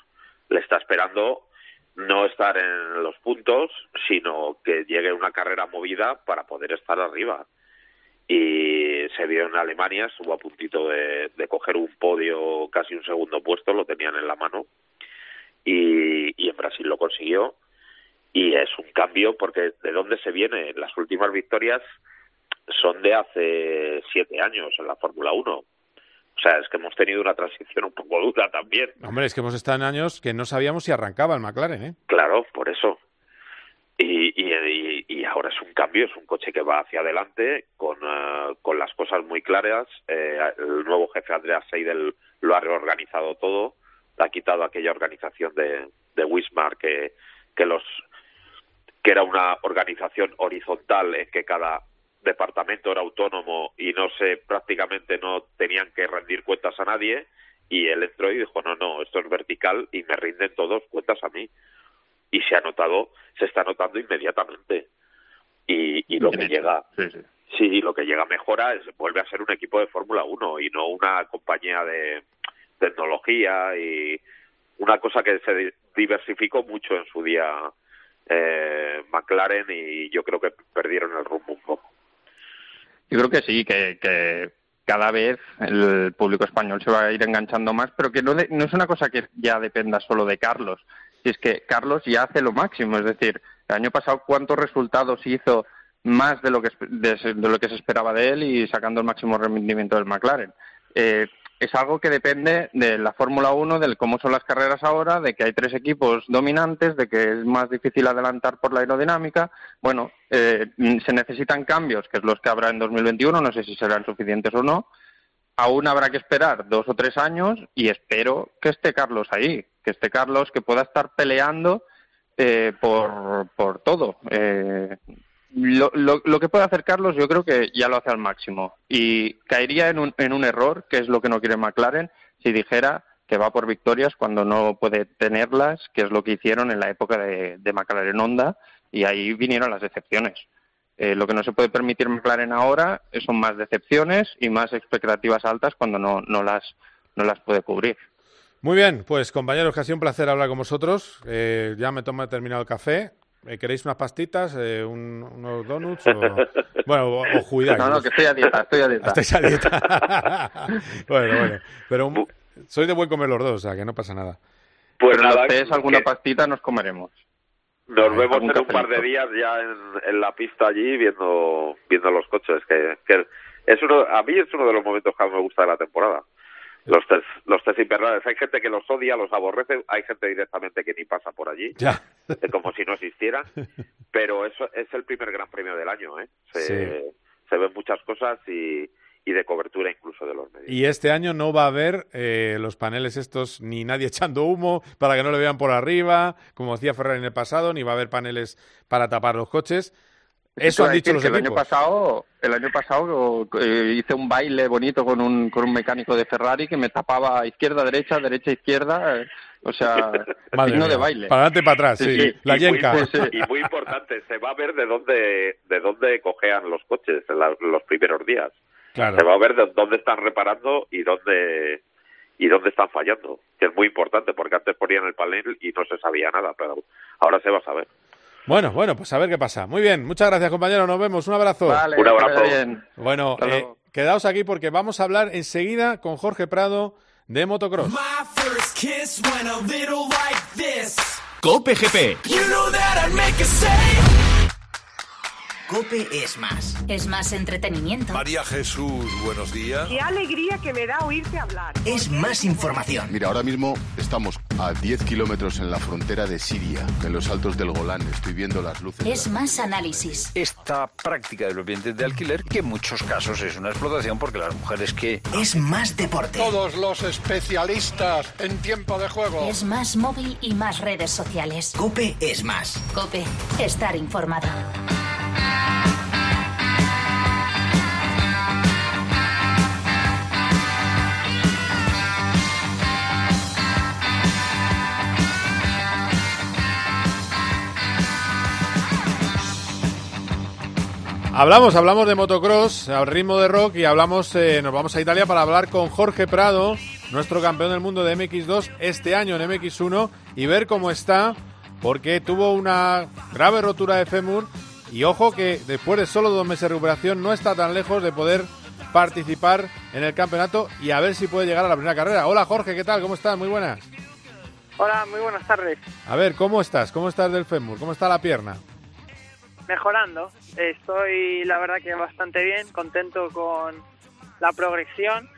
Le está esperando no estar en los puntos, sino que llegue una carrera movida para poder estar arriba. Y se vio en Alemania, estuvo a puntito de, coger un podio, casi un segundo puesto, lo tenían en la mano. Y, y en Brasil lo consiguió. Y es un cambio porque de dónde se viene. Las últimas victorias son de hace siete años en la Fórmula 1 o sea, es que hemos tenido una transición un poco dura también. Hombre, es que hemos estado en años que no sabíamos si arrancaba el McLaren, ¿eh? Claro, por eso. Y, y, ahora es un cambio, es un coche que va hacia adelante con, eh, con las cosas muy claras. Eh, el nuevo jefe Andreas Seidel lo ha reorganizado todo, ha quitado aquella organización de, de Wismar que, que los que era una organización horizontal en que cada departamento era autónomo y no sé, prácticamente no tenían que rendir cuentas a nadie y él entró y dijo, no, no, esto es vertical y me rinden todos cuentas a mí. Y se ha notado, se está notando inmediatamente. Y, y lo que llega, sí, sí. lo que llega mejora es, vuelve a ser un equipo de Fórmula 1 y no una compañía de tecnología y una cosa que se diversificó mucho en su día eh, McLaren y yo creo que perdieron el rumbo un poco. Yo creo que sí, que, que cada vez el público español se va a ir enganchando más, pero que no, no es una cosa que ya dependa solo de Carlos. Si es que Carlos ya hace lo máximo, es decir, el año pasado cuántos resultados hizo más de lo que de, lo que se esperaba de él y sacando el máximo rendimiento del McLaren. Eh, es algo que depende de la Fórmula 1, de cómo son las carreras ahora, de que hay tres equipos dominantes, de que es más difícil adelantar por la aerodinámica. Bueno, eh, se necesitan cambios, que es los que habrá en 2021, no sé si serán suficientes o no. Aún habrá que esperar dos o tres años y espero que esté Carlos ahí, que esté Carlos, que pueda estar peleando eh, por, por todo. Eh, lo, lo, que puede hacer Carlos yo creo que ya lo hace al máximo y caería en un, en un error, que es lo que no quiere McLaren, si dijera que va por victorias cuando no puede tenerlas, que es lo que hicieron en la época de, McLaren Honda, y ahí vinieron las decepciones. Eh, lo que no se puede permitir McLaren ahora son más decepciones y más expectativas altas cuando no, no, las, no las puede cubrir. Muy bien, pues compañeros, que ha sido un placer hablar con vosotros. Eh, ya me toma terminado el café. Eh, ¿Queréis unas pastitas, eh, unos donuts? O, *laughs* bueno, o, o No, no, que estoy a dieta, estoy a dieta. Estáis a dieta. *laughs* bueno, bueno. Pero soy de buen comer los dos, o sea, que no pasa nada. Pues nada, si alguna pastita, nos comeremos. Nos vemos en un par de días ya en, en, la pista allí viendo viendo los coches, que, que es uno, a mí es uno de los momentos que más me gusta de la temporada los test, los test invernales. Hay gente que los odia, los aborrece, hay gente directamente que ni pasa por allí, como si no existieran, pero eso es el primer gran premio del año, ¿eh? Se, se ven muchas cosas y, y de cobertura incluso de los medios. Y este año no va a haber eh, los paneles estos, ni nadie *laughs* echando humo para que no le vean por arriba, como decía Ferrari en el pasado, ni va a haber paneles para tapar los coches. Eso han dicho los equipos. El año pasado, el año pasado eh, hice un baile bonito con un, con un mecánico de Ferrari que me tapaba izquierda, derecha, derecha, izquierda. Eh, o sea, *laughs* signo de baile. Para adelante y para atrás, sí. La yenca. y muy importante, se va a ver de dónde, de dónde cojean los coches en los primeros días. Claro. Se va a ver de dónde están reparando y dónde y dónde están fallando, que es muy importante, porque antes ponían el panel y no se sabía nada, pero ahora se va a saber. Bueno, bueno, pues a ver qué pasa. Muy bien, muchas gracias compañero, nos vemos, un abrazo. un abrazo. Bueno, eh, quedaos aquí porque vamos a hablar enseguida con Jorge Prado de motocross. Cope GP. Cope es más. Es más entretenimiento. María Jesús, buenos días. Qué alegría que me da oírte hablar. Es más información. Mira, ahora mismo estamos a 10 kilómetros en la frontera de Siria, en los altos del Golán. Estoy viendo las luces. Es más análisis. Esta práctica de los bienes de alquiler, que en muchos casos es una explotación porque las mujeres que... Es más deporte. Todos los especialistas en tiempo de juego. Es más móvil y más redes sociales. Cope es más. Cope, estar informado. Hablamos, hablamos de motocross al ritmo de rock y hablamos, eh, nos vamos a Italia para hablar con Jorge Prado, nuestro campeón del mundo de MX2 este año en MX1 y ver cómo está, porque tuvo una grave rotura de fémur y ojo que después de solo dos meses de recuperación no está tan lejos de poder participar en el campeonato y a ver si puede llegar a la primera carrera. Hola Jorge, ¿qué tal? ¿Cómo estás? Muy buenas. Hola, muy buenas tardes. A ver, ¿cómo estás? ¿Cómo estás del fémur? ¿Cómo está la pierna? Mejorando. Estoy, la verdad, que bastante bien, contento con la progresión.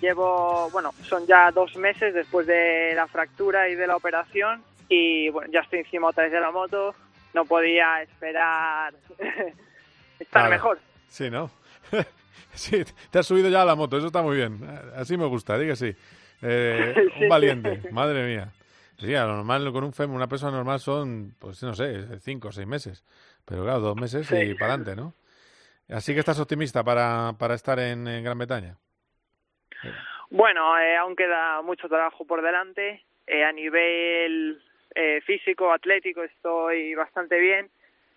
Llevo, bueno, son ya dos meses después de la fractura y de la operación y bueno, ya estoy encima otra vez de la moto. No podía esperar *laughs* estar Claro. mejor. Sí, ¿no? *laughs* sí, te has subido ya a la moto, eso está muy bien. Así me gusta, diga sí. Eh, *laughs* un valiente, madre mía. Sí, a lo normal con un fémur, una persona normal son, pues no sé, cinco o seis meses. Pero claro, dos meses Sí. y para adelante, ¿no? Así que estás optimista para, para estar en, en Gran Bretaña. Bueno, eh, aún queda mucho trabajo por delante. Eh, a nivel eh, físico, atlético, estoy bastante bien.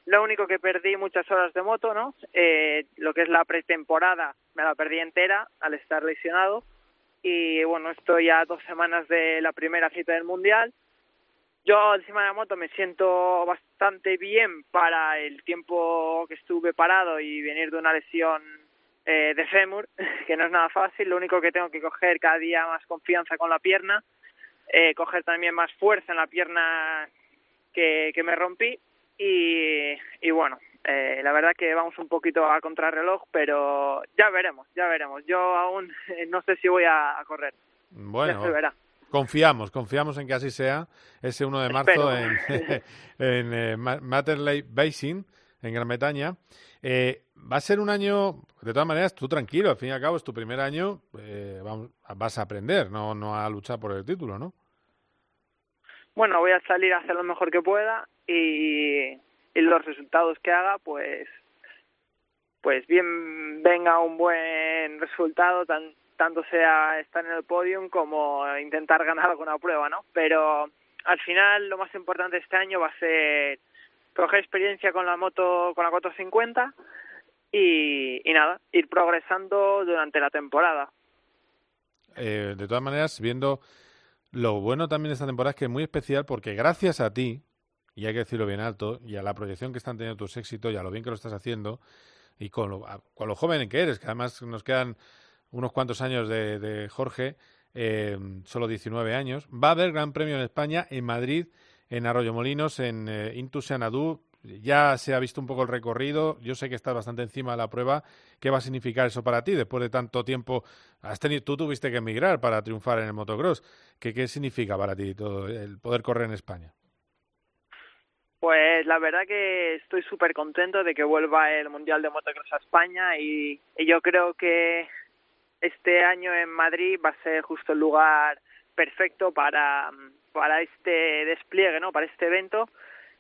Lo único que perdí muchas horas de moto, ¿no? Eh, lo que es la pretemporada me la perdí entera al estar lesionado. Y bueno, estoy a dos semanas de la primera cita del Mundial. Yo encima de la moto me siento bastante bien para el tiempo que estuve parado y venir de una lesión eh, de fémur, *laughs* que no es nada fácil. Lo único que tengo que coger cada día más confianza con la pierna, eh, coger también más fuerza en la pierna que, que me rompí y, y bueno, eh, la verdad que vamos un poquito a contrarreloj, pero ya veremos, ya veremos. Yo aún *laughs* no sé si voy a, a correr. ya Bueno, se verá. Confiamos, confiamos en que así sea ese 1 de marzo en, Espero. *laughs* en eh, Ma- Matterley Basin, en Gran Bretaña. Eh, va a ser un año, de todas maneras, tú tranquilo, al fin y al cabo es tu primer año, eh, vamos- vas a aprender, no, no a luchar por el título, ¿no? Bueno, voy a salir a hacer lo mejor que pueda y, y los resultados que haga, pues, pues bien venga un buen resultado, tan, tanto sea estar en el podium como intentar ganar alguna prueba, ¿no? Pero al final lo más importante este año va a ser coger experiencia con la moto, con la 450 y, y nada, ir progresando durante la temporada. Eh, de todas maneras, viendo lo bueno también de esta temporada es que es muy especial porque gracias a ti, y hay que decirlo bien alto, y a la proyección que están teniendo tus éxitos y a lo bien que lo estás haciendo, y con lo, con lo joven que eres, que además nos quedan unos cuantos años de, de Jorge, eh, solo 19 años, va a haber Gran Premio en España, en Madrid, en Arroyomolinos, en eh. Ya se ha visto un poco el recorrido. Yo sé que estás bastante encima de la prueba. ¿Qué va a significar eso para ti después de tanto tiempo? Has tenido, tú tuviste que emigrar para triunfar en el motocross. ¿Qué, ¿Qué significa para ti todo el poder correr en España? Pues la verdad que estoy súper contento de que vuelva el Mundial de Motocross a España y yo creo que este año en Madrid va a ser justo el lugar perfecto para, para este despliegue, ¿no? Para este evento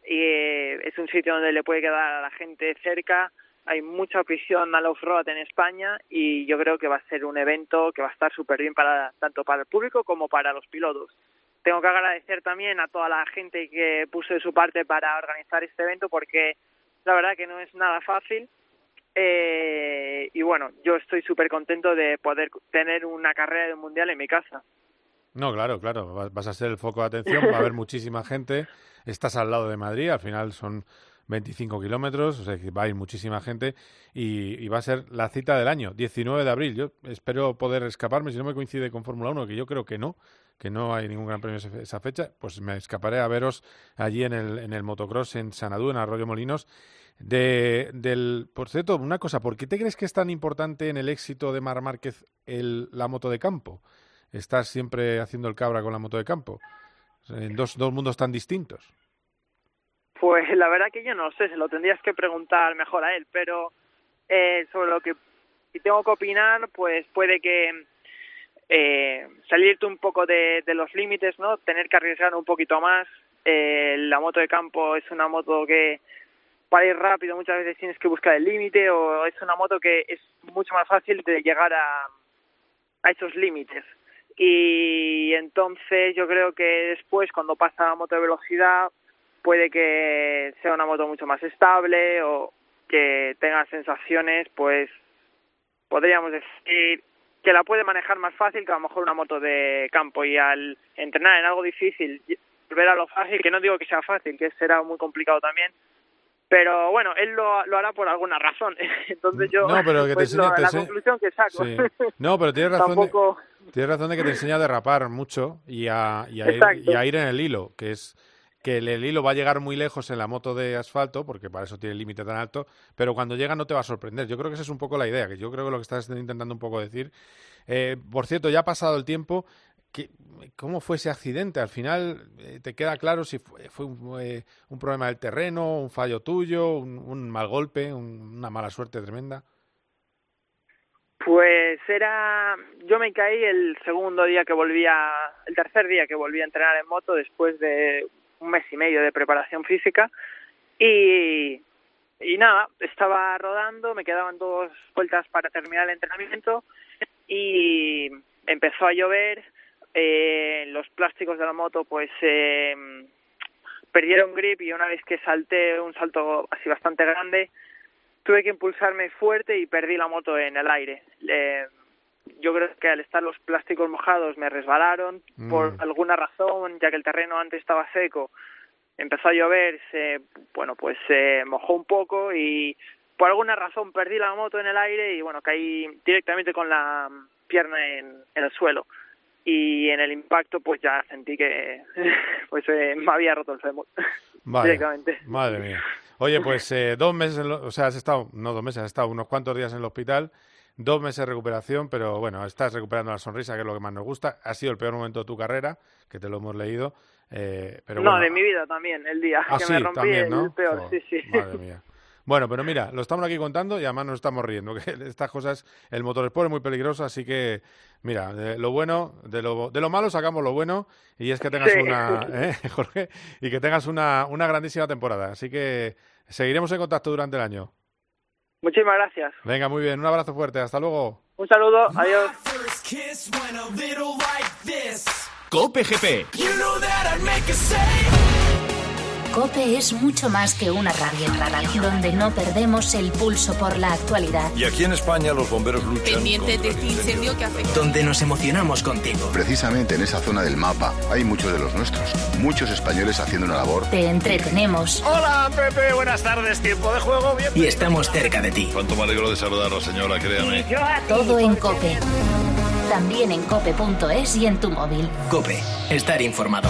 y eh, es un sitio donde le puede quedar a la gente cerca. Hay mucha afición al off-road en España y yo creo que va a ser un evento que va a estar súper bien para tanto para el público como para los pilotos tengo que agradecer también a toda la gente que puso de su parte para organizar este evento porque la verdad que no es nada fácil eh, y bueno, yo estoy súper contento de poder tener una carrera del mundial en mi casa. No, claro, claro. va- Vas a ser el foco de atención. Va a haber *laughs* muchísima gente. Estás al lado de Madrid. Al final son 25 kilómetros. O sea que va a ir muchísima gente. Y, y va a ser la cita del año, 19 de abril. Yo espero poder escaparme. Si no me coincide con Fórmula 1, que yo creo que no. que no hay ningún gran premio esa fecha, pues me escaparé a veros allí en el, en el motocross en Sanadú, en Arroyo Molinos. De, del, por cierto, una cosa, ¿por qué te crees que es tan importante en el éxito de Mar Márquez el, la moto de campo? Estás siempre haciendo el cabra con la moto de campo, en dos, dos mundos tan distintos. Pues la verdad que yo no sé, se lo tendrías que preguntar mejor a él, pero eh, sobre lo que tengo que opinar, pues puede que eh, salirte un poco de, de los límites, ¿no? Tener que arriesgar un poquito más. Eh, la moto de campo es una moto que para ir rápido muchas veces tienes que buscar el límite o es una moto que es mucho más fácil de llegar a, a esos límites. Y entonces yo creo que después cuando pasa a moto de velocidad puede que sea una moto mucho más estable o que tenga sensaciones, pues podríamos decir que la puede manejar más fácil que a lo mejor una moto de campo y al entrenar en algo difícil volver a lo fácil, que no digo que sea fácil, que será muy complicado también, pero bueno, él lo, lo hará por alguna razón. *laughs* Entonces yo, No, pero que te pues, enseña- lo- te la enseña- conclusión que saco. Sí. No, pero tienes *laughs* razón, Tampoco... de, tienes razón de que te enseña a derrapar mucho y a, y a ir, y a ir en el hilo, que es que el, el hilo va a llegar muy lejos en la moto de asfalto, porque para eso tiene el límite tan alto, pero cuando llega no te va a sorprender. Yo creo que esa es un poco la idea, que yo creo que lo que estás intentando un poco decir. Eh, por cierto, ya ha pasado el tiempo. ¿Qué- ¿Cómo fue ese accidente? Al final, eh, ¿te queda claro si fue, fue un, eh, un problema del terreno, un fallo tuyo, un, un mal golpe, un- una mala suerte tremenda? Pues era, yo me caí el segundo día que volví a, el tercer día que volví a entrenar en moto después de un mes y medio de preparación física y, y nada, estaba rodando, me quedaban dos vueltas para terminar el entrenamiento y empezó a llover, eh, los plásticos de la moto pues eh, perdieron grip y una vez que salté un salto así bastante grande, tuve que impulsarme fuerte y perdí la moto en el aire. Eh, yo creo que al estar los plásticos mojados me resbalaron Mm. por alguna razón, ya que el terreno antes estaba seco. Empezó a llover, se, bueno, pues se mojó un poco y por alguna razón perdí la moto en el aire y bueno, caí directamente con la pierna en, en el suelo. Y en el impacto pues ya sentí que *laughs* pues eh, me había roto el fémur *laughs* Vaya, directamente. Madre mía. Oye, pues eh, dos meses, en lo- o sea, has estado, no dos meses, has estado unos cuantos días en el hospital, dos meses de recuperación, pero bueno, estás recuperando la sonrisa, que es lo que más nos gusta. Ha sido el peor momento de tu carrera, que te lo hemos leído, eh, pero no, bueno. de mi vida también, el día Ah, que sí, me rompí también, el peor, sí, sí. Madre mía. Bueno, pero mira, lo estamos aquí contando y además nos estamos riendo, que *laughs* estas cosas, el motorsport es muy peligroso, así que, mira, de lo bueno, de lo, de lo malo sacamos lo bueno y es que tengas Sí. una, ¿eh, *laughs* Jorge? Y que tengas una, una grandísima temporada. Así que seguiremos en contacto durante el año. Muchísimas gracias. Venga, muy bien, un abrazo fuerte, hasta luego. Un saludo, adiós. Cope GP. Cope es mucho más que una radio, donde no perdemos el pulso por la actualidad. Y aquí en España los bomberos luchan Pendiente de este incendio que afecta. Donde nos emocionamos contigo. Precisamente en esa zona del mapa hay muchos de los nuestros. Muchos españoles haciendo una labor. Te entretenemos, Hola, Pepe, buenas tardes, tiempo de juego, bien. Y estamos cerca de ti. Cuánto me alegro de saludarla, señora, créame. todo en Cope. También en cope.es y en tu móvil. Cope, estar informado.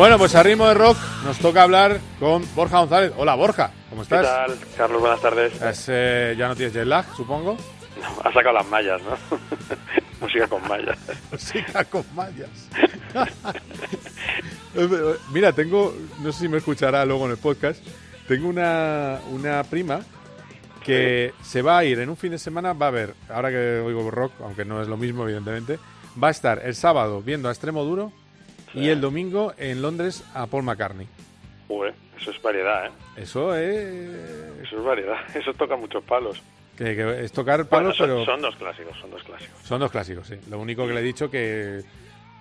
Bueno, pues a ritmo de rock nos toca hablar con Borja González. Hola, Borja, ¿cómo ¿Qué estás? tal, Carlos? Buenas tardes. Es, eh, ya no tienes jet lag, supongo. No, has sacado las mallas, ¿no? *laughs* Música con mallas. Música con mallas. *laughs* Mira, tengo, no sé si me escuchará luego en el podcast, tengo una, una prima que se va a ir en un fin de semana, va a ver, ahora que oigo rock, aunque no es lo mismo, evidentemente, va a estar el sábado viendo a Extremo Duro y el domingo en Londres a Paul McCartney. Joder, Eso es variedad, ¿eh? Eso es... Eso es variedad, *laughs* eso toca muchos palos. Que, que es tocar palos, son, pero... son dos clásicos, son dos clásicos. Son dos clásicos, sí. Lo único que le he dicho que,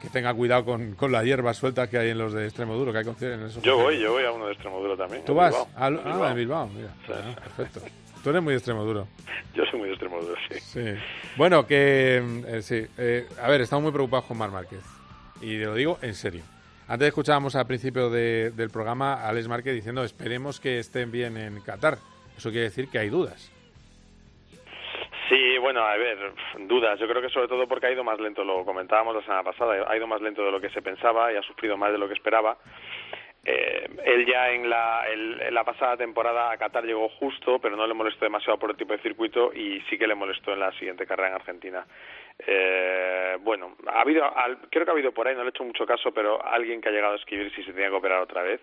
que tenga cuidado con, con las hierbas sueltas que hay en los de extremo duro, que hay en esos Yo voy, yo voy a uno de extremo duro también. ¿Tú vas? Bilbao. Al- En ah, Bilbao. en Bilbao, mira. Ah, perfecto. Tú eres muy de extremo duro. *laughs* Yo soy muy de extremo duro, sí. Sí. Bueno, que eh, sí. eh, a ver, estamos muy preocupados con Mar Márquez. Y lo digo en serio. Antes escuchábamos al principio de- del programa a Alex Márquez diciendo esperemos que estén bien en Qatar. Eso quiere decir que hay dudas. Sí, bueno, a ver, dudas. Yo creo que sobre todo porque ha ido más lento, lo comentábamos la semana pasada, ha ido más lento de lo que se pensaba y ha sufrido más de lo que esperaba. Eh, él ya en la, en la pasada temporada a Qatar llegó justo, pero no le molestó demasiado por el tipo de circuito y sí que le molestó en la siguiente carrera en Argentina. Eh, bueno, ha habido, al- creo que ha habido por ahí, no le he hecho mucho caso, pero alguien que ha llegado a escribir si se tenía que operar otra vez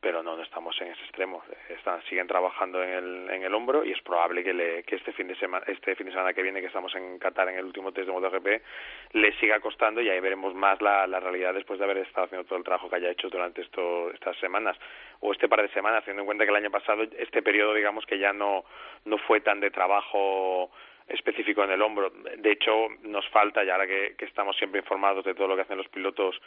pero no, no estamos en ese extremo. Están, siguen trabajando en el, en el hombro y es probable que, le, que este fin de semana, este fin de semana que viene, que estamos en Qatar en el último test de MotoGP, le siga costando y ahí veremos más la, la realidad después de haber estado haciendo todo el trabajo que haya hecho durante esto, estas semanas o este par de semanas, teniendo en cuenta que el año pasado este periodo, digamos que ya no no fue tan de trabajo específico en el hombro. De hecho, nos falta, y ahora que, que estamos siempre informados de todo lo que hacen los pilotos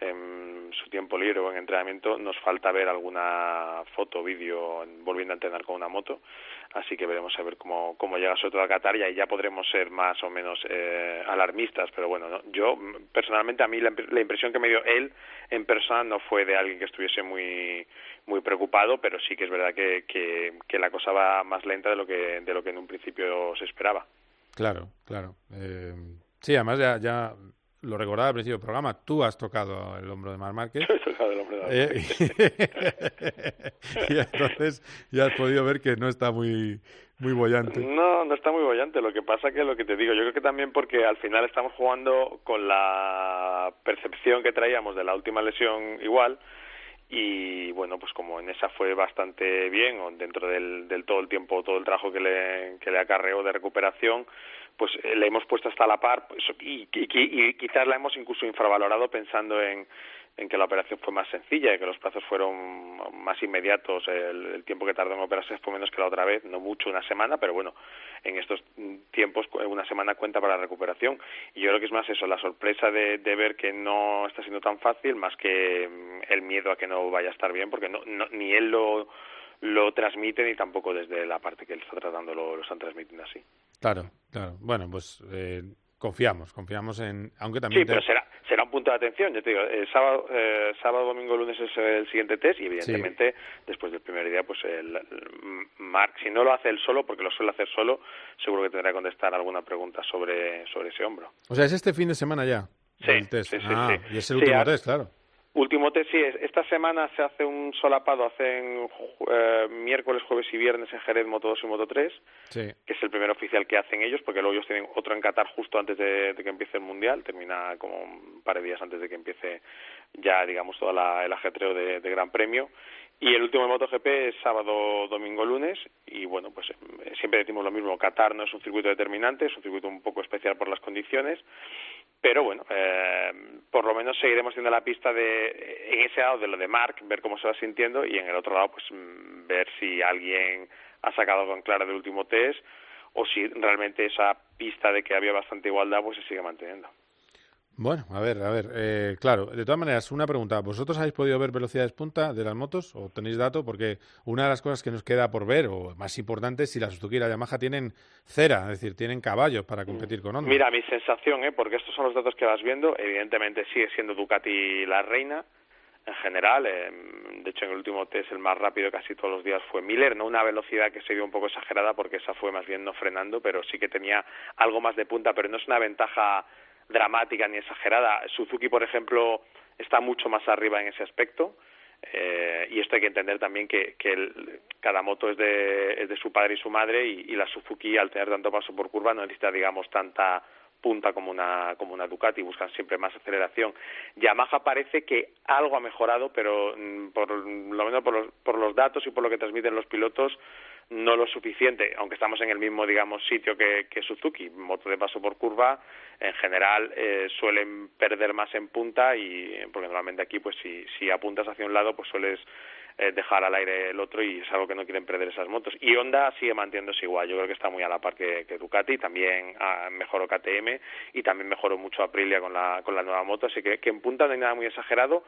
en su tiempo libre o en entrenamiento, nos falta ver alguna foto, vídeo volviendo a entrenar con una moto. Así que veremos a ver cómo, cómo llega sobre todo a Qatar y ahí ya podremos ser más o menos eh, alarmistas. Pero bueno, ¿no? yo personalmente a mí la, la impresión que me dio él en persona no fue de alguien que estuviese muy muy preocupado, pero sí que es verdad que, que, que la cosa va más lenta de lo que de lo que en un principio se esperaba. Claro, claro. Eh, sí, además ya, ya lo recordaba al principio del programa, tú has tocado el hombro de Mar Márquez. Yo he tocado el hombro de Mar Eh, *laughs* y entonces ya has podido ver que no está muy, muy bollante. No, no está muy bollante. Lo que pasa que lo que te digo, yo creo que también porque al final estamos jugando con la percepción que traíamos de la última lesión igual y bueno, pues como en esa fue bastante bien dentro del, del todo el tiempo, todo el trabajo que le, que le acarreó de recuperación, pues eh, le hemos puesto hasta la par pues, y, y, y quizás la hemos incluso infravalorado pensando en en que la operación fue más sencilla y que los plazos fueron más inmediatos, el, el, tiempo que tardó en operarse fue menos que la otra vez, no mucho, una semana, pero bueno, en estos tiempos una semana cuenta para la recuperación. Y yo creo que es más eso, la sorpresa de, de ver que no está siendo tan fácil, más que mm, el miedo a que no vaya a estar bien, porque no, no, ni él lo, lo transmite ni tampoco desde la parte que él está tratando lo, lo están transmitiendo así. Claro, claro. Bueno, pues eh, confiamos, confiamos en, aunque también sí, te... pero será punto de atención. Yo te digo, el sábado, eh, sábado, domingo, lunes es el siguiente test y evidentemente sí. después del primer día, pues el, el Mark, si no lo hace él solo, porque lo suele hacer solo, seguro que tendrá que contestar alguna pregunta sobre sobre ese hombro. O sea, es este fin de semana ya. Sí, el test. sí, sí, ah, sí. Y es el último test, claro. Último test, sí. Esta semana se hace un solapado, hacen eh, miércoles, jueves y viernes en Jerez Moto 2 y Moto 3, sí. que es el primer oficial que hacen ellos, porque luego ellos tienen otro en Qatar justo antes de, de, que empiece el Mundial, termina como un par de días antes de que empiece ya, digamos, todo la, el ajetreo de, de, Gran Premio. Y el último de MotoGP es sábado, domingo, lunes, y bueno, pues siempre decimos lo mismo, Qatar no es un circuito determinante, es un circuito un poco especial por las condiciones, pero bueno, eh, por lo menos seguiremos teniendo la pista de en ese lado de lo de Mark, ver cómo se va sintiendo. Y en el otro lado pues ver si alguien ha sacado con clara del último test o si realmente esa pista de que había bastante igualdad pues se sigue manteniendo. Bueno, a ver, a ver, eh, claro, de todas maneras, una pregunta, ¿vosotros habéis podido ver velocidades punta de las motos o tenéis dato? Porque una de las cosas que nos queda por ver, o más importante, es si la Suzuki y la Yamaha tienen cera, es decir, tienen caballos para competir con Honda. Mira, mi sensación, ¿eh? porque estos son los datos que vas viendo, evidentemente sigue siendo Ducati la reina, en general, eh, de hecho en el último test el más rápido casi todos los días fue Miller, no una velocidad que se vio un poco exagerada porque esa fue más bien no frenando, pero sí que tenía algo más de punta, pero no es una ventaja dramática ni exagerada. Suzuki, por ejemplo, está mucho más arriba en ese aspecto. Eh, y esto hay que entender también que, que el, cada moto es de, su padre y su madre y, y, la Suzuki al tener tanto paso por curva no necesita digamos tanta punta como una como una Ducati buscan siempre más aceleración Yamaha parece que algo ha mejorado pero mm, por lo menos por los, por los datos y por lo que transmiten los pilotos no lo suficiente, aunque estamos en el mismo, digamos, sitio que, Suzuki, moto de paso por curva, en general eh, suelen perder más en punta y porque normalmente aquí, pues si, si apuntas hacia un lado, pues sueles eh, dejar al aire el otro y es algo que no quieren perder esas motos. Y Honda sigue manteniéndose igual, yo creo que está muy a la par que, Ducati, también ah, mejoró KTM y también mejoró mucho Aprilia con la, con la nueva moto, así que en punta no hay nada muy exagerado,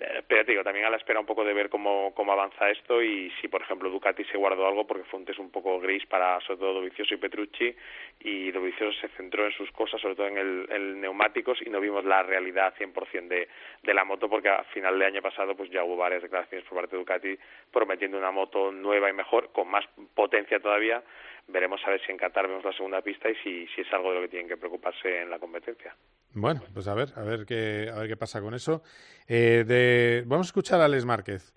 eh, pero digo, también a la espera un poco de ver cómo, cómo avanza esto y si, por ejemplo, Ducati se guardó algo porque fue un un poco gris para, sobre todo, Dovizioso y Petrucci y Dovizioso se centró en sus cosas, sobre todo en el, neumáticos y no vimos la realidad 100% de, de la moto porque a final de año pasado pues ya hubo varias declaraciones por parte de Ducati prometiendo una moto nueva y mejor, con más potencia todavía. Veremos a ver si en Qatar vemos la segunda pista y si, si es algo de lo que tienen que preocuparse en la competencia. Bueno, pues a ver, a ver qué, a ver qué pasa con eso. Eh, de, vamos a escuchar a Alex Márquez.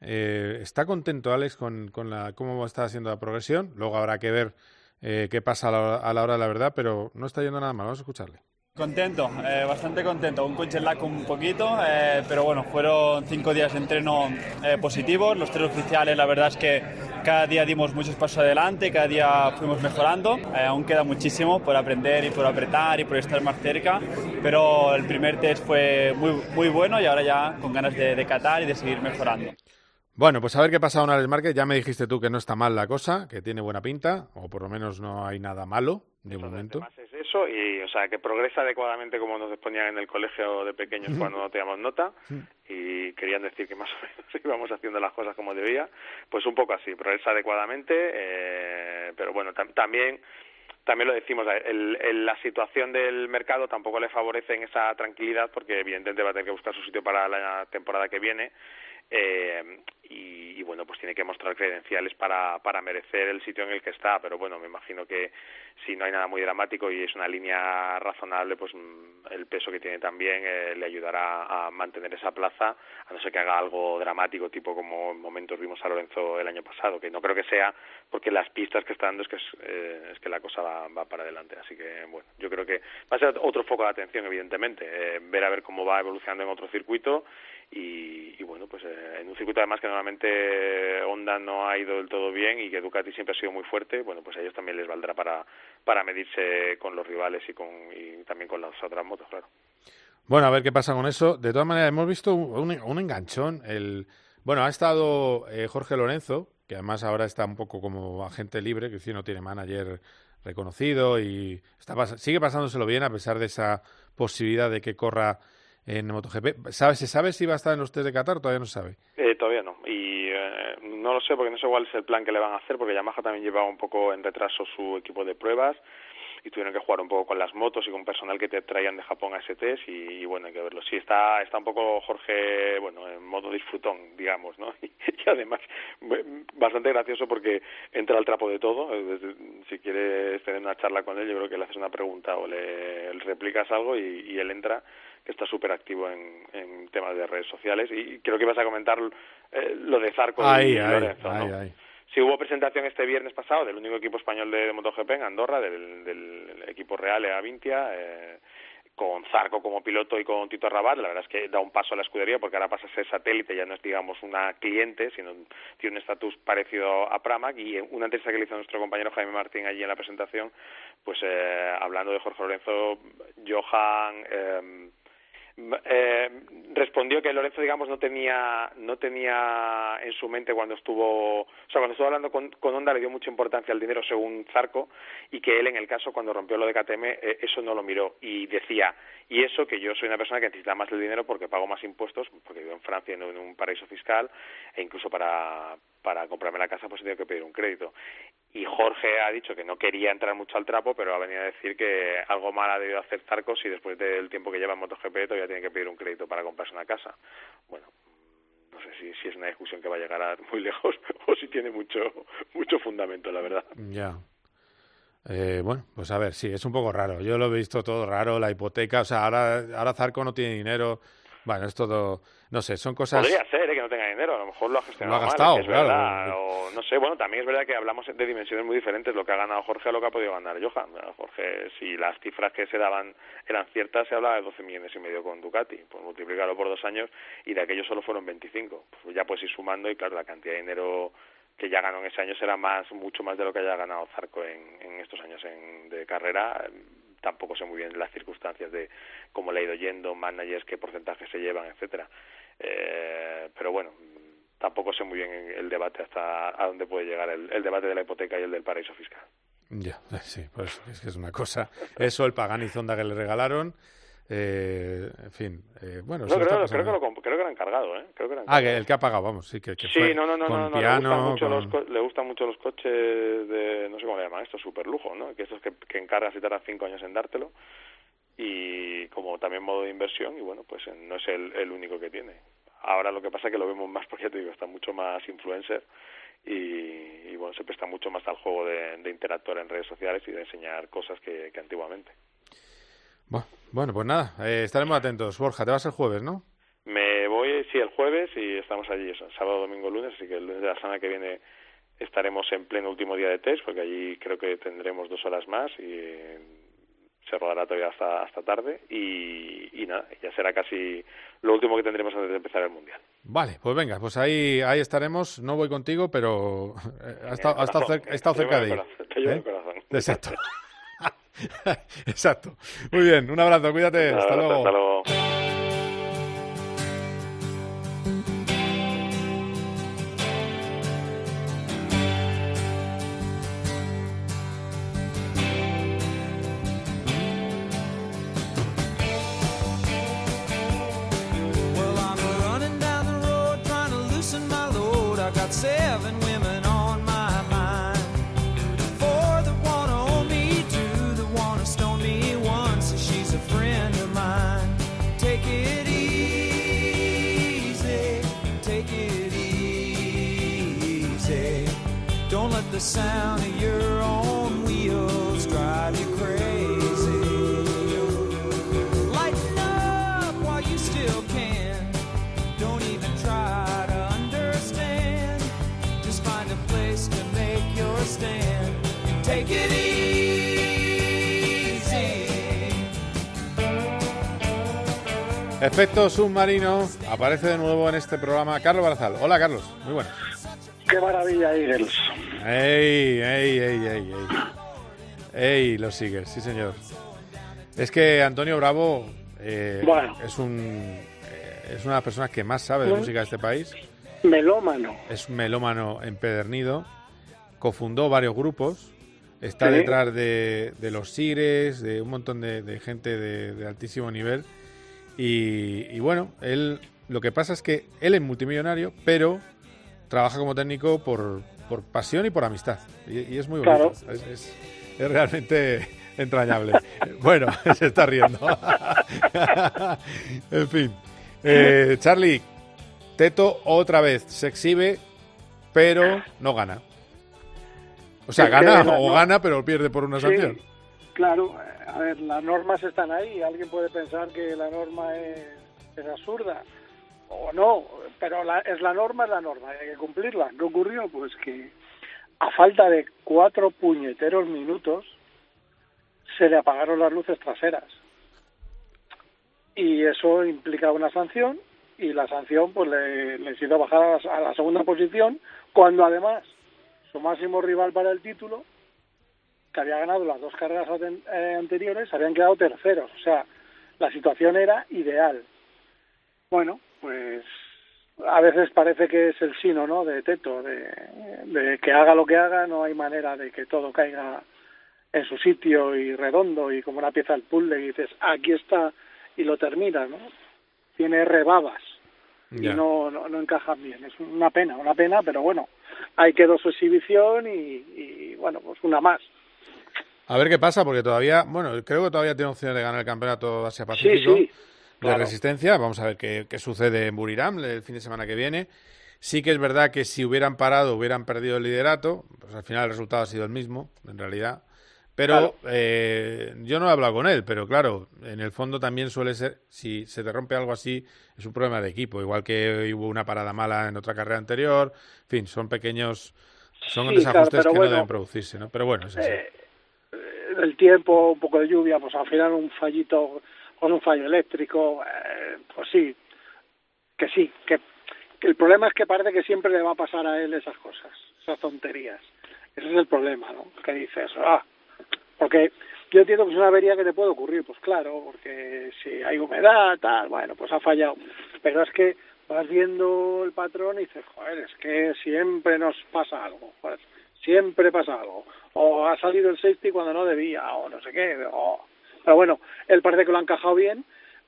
Eh, ¿Está contento Alex con, con la, cómo está haciendo la progresión? Luego habrá que ver eh, qué pasa a la, a la, hora de la verdad, pero no está yendo nada mal. Vamos a escucharle. Contento, eh, bastante contento. Un coche lag un poquito, eh, pero bueno, fueron cinco días de entreno eh, positivos. Los tres oficiales, la verdad es que cada día dimos muchos pasos adelante, cada día fuimos mejorando. aún queda muchísimo por aprender y por apretar y por estar más cerca, pero el primer test fue muy, muy bueno y ahora ya con ganas de, de catar y de seguir mejorando. Bueno, pues a ver qué pasa con Alex Márquez. Ya me dijiste tú que no está mal la cosa, que tiene buena pinta, o por lo menos no hay nada malo de momento. es eso, y o sea, que progresa adecuadamente como nos ponían en el colegio de pequeños cuando no teníamos nota, y querían decir que más o menos *laughs* íbamos haciendo las cosas como debía. Pues un poco así, progresa adecuadamente, eh, pero bueno, también también lo decimos, el, la situación del mercado tampoco le favorece en esa tranquilidad porque evidentemente va a tener que buscar su sitio para la temporada que viene eh, y, bueno, pues tiene que mostrar credenciales para, para merecer el sitio en el que está, pero bueno, me imagino que si no hay nada muy dramático y es una línea razonable, pues mm, el peso que tiene también eh, le ayudará a mantener esa plaza, a no ser que haga algo dramático, tipo como en momentos vimos a Lorenzo el año pasado, que no creo que sea, porque las pistas que está dando es que, es, eh, que la cosa va, va, para adelante, así que bueno, yo creo que va a ser otro foco de atención, evidentemente, eh, ver a ver cómo va evolucionando en otro circuito y, bueno, pues eh, en un circuito además que normalmente Honda no ha ido del todo bien y que Ducati siempre ha sido muy fuerte, bueno, pues a ellos también les valdrá para, para medirse con los rivales y, con, y también con las otras motos, claro. Bueno, a ver qué pasa con eso. De todas maneras, hemos visto un, un enganchón. El, bueno, ha estado eh, Jorge Lorenzo, que además ahora está un poco como agente libre, que si no tiene manager reconocido y está sigue pasándoselo bien a pesar de esa posibilidad de que corra en MotoGP. ¿Sabe, ¿Se sabe si va a estar en los test de Qatar? Todavía no se sabe. Eh, todavía no. Y eh, no lo sé porque no sé cuál es el plan que le van a hacer, porque Yamaha también llevaba un poco en retraso su equipo de pruebas y tuvieron que jugar un poco con las motos y con personal que te traían de Japón a ese test y, bueno, hay que verlo. Sí, está, está un poco Jorge, bueno, en modo disfrutón, digamos, ¿no? *laughs* Y, además, bastante gracioso porque entra al trapo de todo. si quieres tener una charla con él, yo creo que le haces una pregunta o le, replicas algo y él entra que está súper activo en, en, temas de redes sociales y creo que ibas a comentar eh, lo de Zarco y Lorenzo, Sí, hubo presentación este viernes pasado del único equipo español de, MotoGP en Andorra, del, del equipo Real a Vintia, eh, con Zarco como piloto y con Tito Rabat. La verdad es que da un paso a la escudería porque ahora pasa a ser satélite, ya no es, digamos, una cliente, sino tiene un estatus parecido a Pramac. Y una entrevista que le hizo nuestro compañero Jaime Martín allí en la presentación, pues eh, hablando de Jorge Lorenzo, Johan. Eh, eh, respondió que Lorenzo digamos no tenía no tenía en su mente cuando estuvo o sea cuando estuvo hablando con, con le dio mucha importancia al dinero según Zarco y que él en el caso cuando rompió lo de KTM eh, eso no lo miró y decía y eso que yo soy una persona que necesita más el dinero porque pago más impuestos porque vivo en Francia no en un paraíso fiscal e incluso para para comprarme la casa pues he tenido que pedir un crédito y Jorge ha dicho que no quería entrar mucho al trapo, pero ha venido a decir que algo mal ha debido hacer Zarco si después del tiempo que lleva en MotoGP todavía tiene que pedir un crédito para comprarse una casa. Bueno, no sé si, si es una discusión que va a llegar a muy *laughs* lejos o si tiene mucho, mucho fundamento, la verdad. Ya. Eh, bueno, pues a ver, sí, es un poco raro. Yo lo he visto todo raro, la hipoteca, o sea, ahora, ahora Zarco no tiene dinero bueno, es todo, no sé, son cosas... Podría ser ¿eh? que no tenga dinero, a lo mejor lo ha gestionado lo ha gastado, es claro. o no sé, bueno, también es verdad que hablamos de dimensiones muy diferentes, lo que ha ganado Jorge a lo que ha podido ganar Johan. Jorge, si las cifras que se daban eran ciertas, se hablaba de 12 millones y medio con Ducati, pues multiplicarlo por dos años y de aquello solo fueron 25. Pues ya puedes ir sumando y claro, la cantidad de dinero que ya ganó en ese año será más, mucho más de lo que haya ganado Zarco en, en estos años en, de carrera tampoco sé muy bien las circunstancias de cómo le ha ido yendo, managers, qué porcentaje se llevan, etcétera. Eh, pero bueno, tampoco sé muy bien el debate hasta a dónde puede llegar el, el debate de la hipoteca y el del paraíso fiscal. Ya, *laughs* sí, pues es que es una cosa. Eso, el Pagani Zonda que le regalaron. Eh, en fin, eh, bueno. No, creo, creo, que lo, creo que lo han cargado, ¿eh? Creo que lo han ah, el que ha pagado, vamos, sí, que, que Sí, fue no, no, no, con no, no, piano, le, gustan mucho con- los, le gustan mucho los coches de, no sé cómo le llaman esto, super lujo, ¿no? Que estos que, que encargas y tardan cinco años en dártelo. Y como también modo de inversión, y bueno, pues eh, no es el, el único que tiene. Ahora lo que pasa es que lo vemos más, *laughs* porque ya te digo, está mucho más influencer y, y bueno, se presta mucho más al juego de, de interactuar en redes sociales y de enseñar cosas que, que antiguamente. Bueno, pues nada, eh, estaremos atentos. Borja, te vas el jueves, ¿no? Me voy, sí, el jueves y estamos allí, eso, sábado, domingo, lunes, así que el lunes de la semana que viene estaremos en pleno último día de test, porque allí creo que tendremos dos horas más y eh, se rodará todavía hasta, hasta tarde y, y nada, ya será casi lo último que tendremos antes de empezar el Mundial. Vale, pues venga, pues ahí, ahí estaremos. No voy contigo, pero *laughs* eh, ha estado, ha estado corazón, cerca, de el ir. ¿eh? el corazón. Exacto. *laughs* *laughs* Exacto. Muy bien, un abrazo, cuídate. Un hasta abrazo, luego. hasta luego. Efecto submarino aparece de nuevo en este programa Carlos Barazal. Hola, Carlos. Muy buenas. Qué maravilla, Eagles. ¡Ey, ey, ey, ey, ey! ¡Ey, los Seagulls! Sí, señor. Es que Antonio Bravo eh, Bueno. es un eh, es una de las personas que más sabe de música de este país. Melómano. Es un melómano empedernido. Cofundó varios grupos. Está detrás de, de los Sigres, de un montón de, de gente de, de altísimo nivel. Y, y bueno, él lo que pasa es que él es multimillonario, pero trabaja como técnico por, por pasión y por amistad. Y, y es muy bonito. Claro. Es, es- es realmente *laughs* entrañable. bueno, *laughs* se está riendo. *laughs* en fin. Eh, Charlie, Teto otra vez se exhibe, pero no gana. O sea, gana o gana, pero pierde por una Sí, sanción. Claro, a ver, las normas están ahí. Alguien puede pensar que la norma es, absurda o no, pero la- es la norma, es la norma, hay que cumplirla. ¿Qué ocurrió? Pues que a falta de cuatro puñeteros minutos se le apagaron las luces traseras. Y eso implica una sanción y la sanción pues le, les hizo bajar a la, a la segunda posición cuando además su máximo rival para el título que había ganado las dos carreras eh, anteriores, habían quedado terceros. O sea, la situación era ideal. Bueno, pues a veces parece que es el sino, ¿no? De Teto, de, de que haga lo que haga, no hay manera de que todo caiga en su sitio y redondo y como una pieza del puzzle y dices, aquí está y lo terminas, ¿no? Tiene rebabas y no, no, no encajan bien. Es una pena, una pena, pero bueno, ahí quedó su exhibición y, y bueno, pues una más. A ver qué pasa, porque todavía, bueno, creo que todavía tiene opciones de ganar el campeonato Asia-Pacífico sí, de claro. resistencia. Vamos a ver qué, qué sucede en Buriram el fin de semana que viene. Sí que es verdad que si hubieran parado, hubieran perdido el liderato. Pues al final el resultado ha sido el mismo, en realidad. Pero Claro. eh, yo no he hablado con él, pero claro, en el fondo también suele ser, si se te rompe algo así, es un problema de equipo. Igual que hubo una parada mala en otra carrera anterior. En fin, son pequeños, son Sí, desajustes claro, que bueno, no deben producirse, ¿no? Pero bueno, es así. Eh, el tiempo, un poco de lluvia, pues al final un fallito con un fallo eléctrico, eh, pues sí, que sí, que, el problema es que parece que siempre le va a pasar a él esas cosas, esas tonterías. Ese es el problema, ¿no? Que dices, ah, porque yo entiendo que es una avería que te puede ocurrir, pues claro, porque si hay humedad, tal, bueno, pues ha fallado. Pero es que vas viendo el patrón y dices, joder, es que siempre nos pasa algo, joder, siempre pasa algo. O ha salido el safety cuando no debía, o no sé qué. o- Pero bueno, él parece que lo ha encajado bien.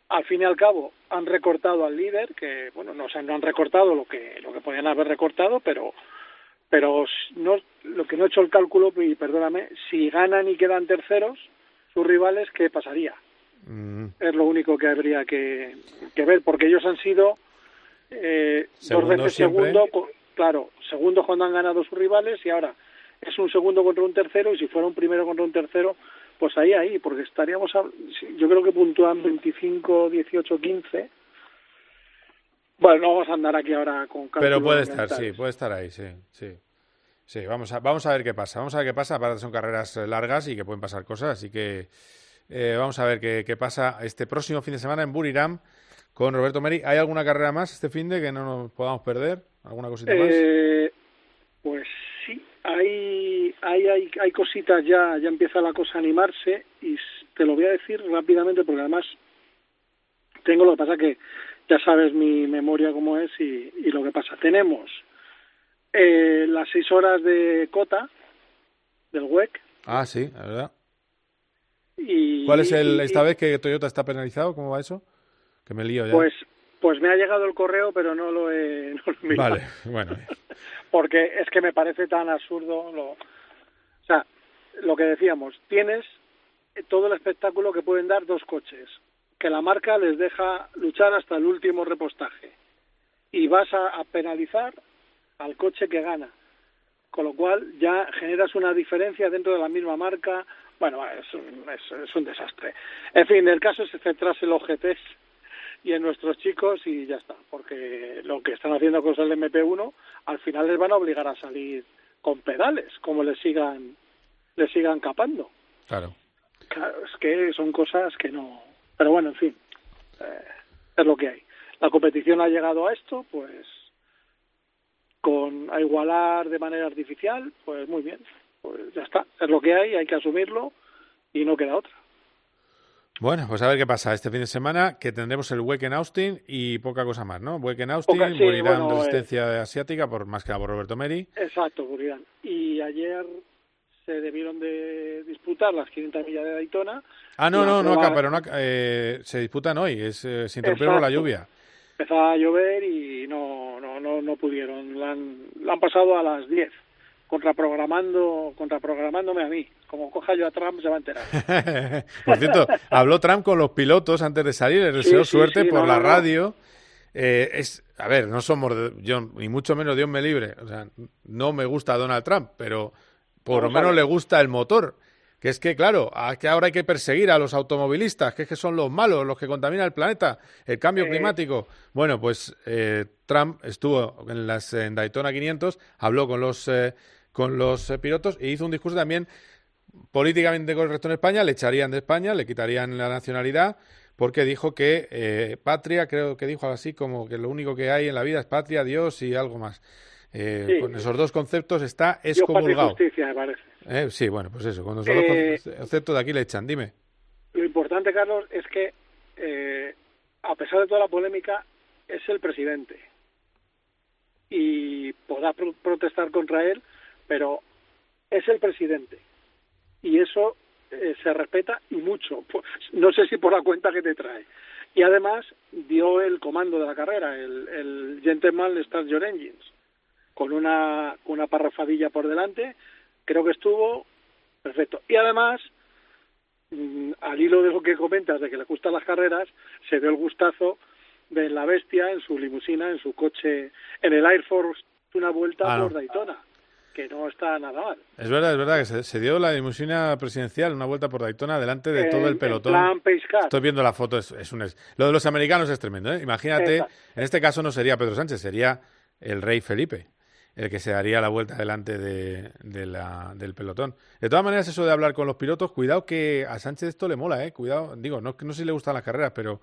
Al fin y al cabo, han recortado al líder, que, bueno, no, o sea, no han recortado lo que, lo que podían haber recortado, pero pero no, lo que no he hecho el cálculo, y perdóname, si ganan y quedan terceros, sus rivales, ¿qué pasaría? Mm, Es lo único que habría que, que ver, porque ellos han sido eh, dos veces segundo, claro, segundo cuando han ganado sus rivales y ahora es un segundo contra un tercero y si fuera un primero contra un tercero, pues ahí, ahí, porque estaríamos, a- yo creo que puntúan 25, 18, 15. Bueno, no vamos a andar aquí ahora con Pero puede estar, sí, puede estar ahí, sí, sí. Sí, vamos a, vamos a ver qué pasa. Vamos a ver qué pasa. Para son carreras eh, largas y que pueden pasar cosas. Así que eh, vamos a ver qué, qué pasa este próximo fin de semana en Buriram con Roberto Meri. ¿Hay alguna carrera más este fin de que no nos podamos perder? ¿Alguna cosita más? Eh, pues sí, hay, hay, hay, hay cositas ya, ya empieza la cosa a animarse y te lo voy a decir rápidamente porque además tengo lo que pasa que ya sabes mi memoria cómo es y, y lo que pasa. Tenemos eh, las seis horas de cota del WEC Ah, sí, la verdad. y... ¿Cuál es el esta vez que Toyota está penalizado? ¿Cómo va eso? Que me lío ya. Pues, pues me ha llegado el correo pero no lo he, *laughs* no lo he mirado. vale, bueno. porque es que me parece tan absurdo lo o sea lo que decíamos tienes todo el espectáculo que pueden dar dos coches que la marca les deja luchar hasta el último repostaje y vas a, a penalizar al coche que gana con lo cual ya generas una diferencia dentro de la misma marca bueno es un, es, es un desastre en fin el caso es centrarse en los GTs y en nuestros chicos y ya está, porque lo que están haciendo con el MP1 al final les van a obligar a salir con pedales, como les sigan les sigan capando. Claro. Claro, es que son cosas que no. Pero bueno, en fin, eh, es lo que hay. La competición ha llegado a esto, pues con a igualar de manera artificial, pues muy bien, pues ya está, es lo que hay, hay que asumirlo y no queda otra. Bueno, pues a ver qué pasa este fin de semana, que tendremos el WEC en Austin y poca cosa más, ¿no? WEC en Austin, Poca- sí, bueno, eh. Resistencia Asiática, por más que nada por Roberto Meri. Exacto, Burián. Y ayer se debieron de disputar las 500 millas de Daytona. Ah, no, no, no acá, pero no, eh, se disputan hoy, es, eh, se interrumpió la lluvia. Empezaba a llover y no, no, no, no pudieron. La han, la han pasado a las 10, contraprogramando, contraprogramándome a mí. Como coja yo a Trump se va a enterar. *laughs* por cierto, habló Trump con los pilotos antes de salir, les deseó sí, suerte sí, por no, la no, radio. Eh, es, a ver, no somos, yo, ni mucho menos Dios me libre. O sea, no me gusta Donald Trump, pero por lo menos le gusta el motor. Que es que, claro, a- que ahora hay que perseguir a los automovilistas, que es que son los malos, los que contaminan el planeta, el cambio Eh. climático. Bueno, pues eh, Trump estuvo en las en Daytona 500, habló con los eh, con los pilotos e hizo un discurso también políticamente correcto en España, le echarían de España, le quitarían la nacionalidad, porque dijo que eh, patria, creo que dijo algo así, como que lo único que hay en la vida es patria, Dios y algo más. Eh, Sí. Con esos dos conceptos está Dios, patria y excomulgado. justicia, me parece. Eh, sí, bueno, pues eso, cuando son Eh, los conceptos de aquí le echan, dime. Lo importante, Carlos, es que eh, a pesar de toda la polémica, es el presidente. Y podrá pro- protestar contra él, pero es el presidente. Y eso eh, se respeta y mucho. Pues, No sé si por la cuenta que te trae. Y además dio el comando de la carrera, el, el Gentleman Start Your Engines, con una, una parrafadilla por delante. Creo que estuvo perfecto. Y además, mm, al hilo de lo que comentas de que le gustan las carreras, se dio el gustazo de la bestia en su limusina, en su coche, en el Air Force, una vuelta Ah, por Daytona, que no está nada mal. Es verdad, es verdad que se, se dio la limusina presidencial una vuelta por Daytona delante de todo el pelotón. plan. Estoy viendo la foto, es, es un es- lo de los americanos es tremendo, ¿eh? Imagínate, Exacto. en este caso no sería Pedro Sánchez, sería el rey Felipe, el que se daría la vuelta delante de, de la, del pelotón. De todas maneras, eso de hablar con los pilotos, cuidado que a Sánchez esto le mola, ¿eh? Cuidado, digo, no, no sé si le gustan las carreras, pero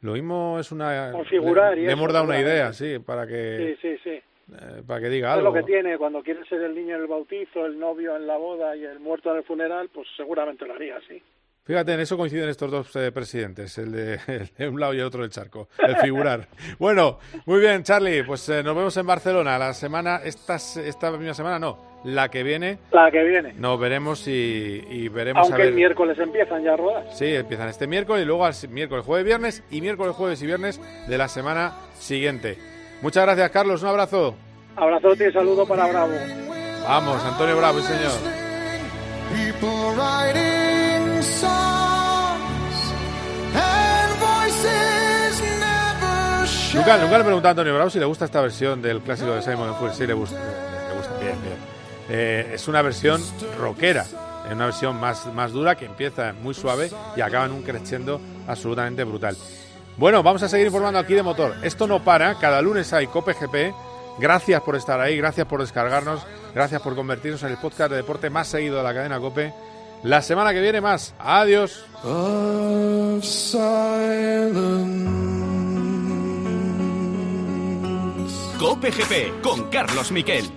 lo mismo es una... Configurar y le, le hemos dado una idea, sí, para que, Sí, sí, sí. Eh, para que diga Es algo. lo que tiene cuando quiere ser el niño en el bautizo, el novio en la boda y el muerto en el funeral, pues seguramente lo haría así. Fíjate, en eso coinciden estos dos eh, presidentes, el de, *laughs* el de, un lado y el otro del charco, el figurar. *laughs* bueno, muy bien, Charlie, pues eh, nos vemos en Barcelona la semana, esta, esta misma semana no, la que viene. La que viene. Nos veremos y, y veremos Aunque a ver. el miércoles empiezan ya a rodar. Sí, empiezan este miércoles y luego al miércoles, jueves, viernes y miércoles, jueves y viernes de la semana siguiente. Muchas gracias, Carlos, un abrazo. Abrazote y saludo para Bravo. Vamos, Antonio Bravo, señor. Nunca, nunca le pregunté a Antonio Bravo si le gusta esta versión del clásico de Simon Fuller. Sí, le gusta, le gusta bien, bien. Eh, es una versión rockera, es una versión más, más dura que empieza muy suave y acaba en un crescendo absolutamente brutal. Bueno, vamos a seguir informando aquí de motor. Esto no para, cada lunes hay Cope GP. Gracias por estar ahí, gracias por descargarnos, gracias por convertirnos en el podcast de deporte más seguido de la cadena Cope. La semana que viene más. Adiós. Cope GP con Carlos Miquel.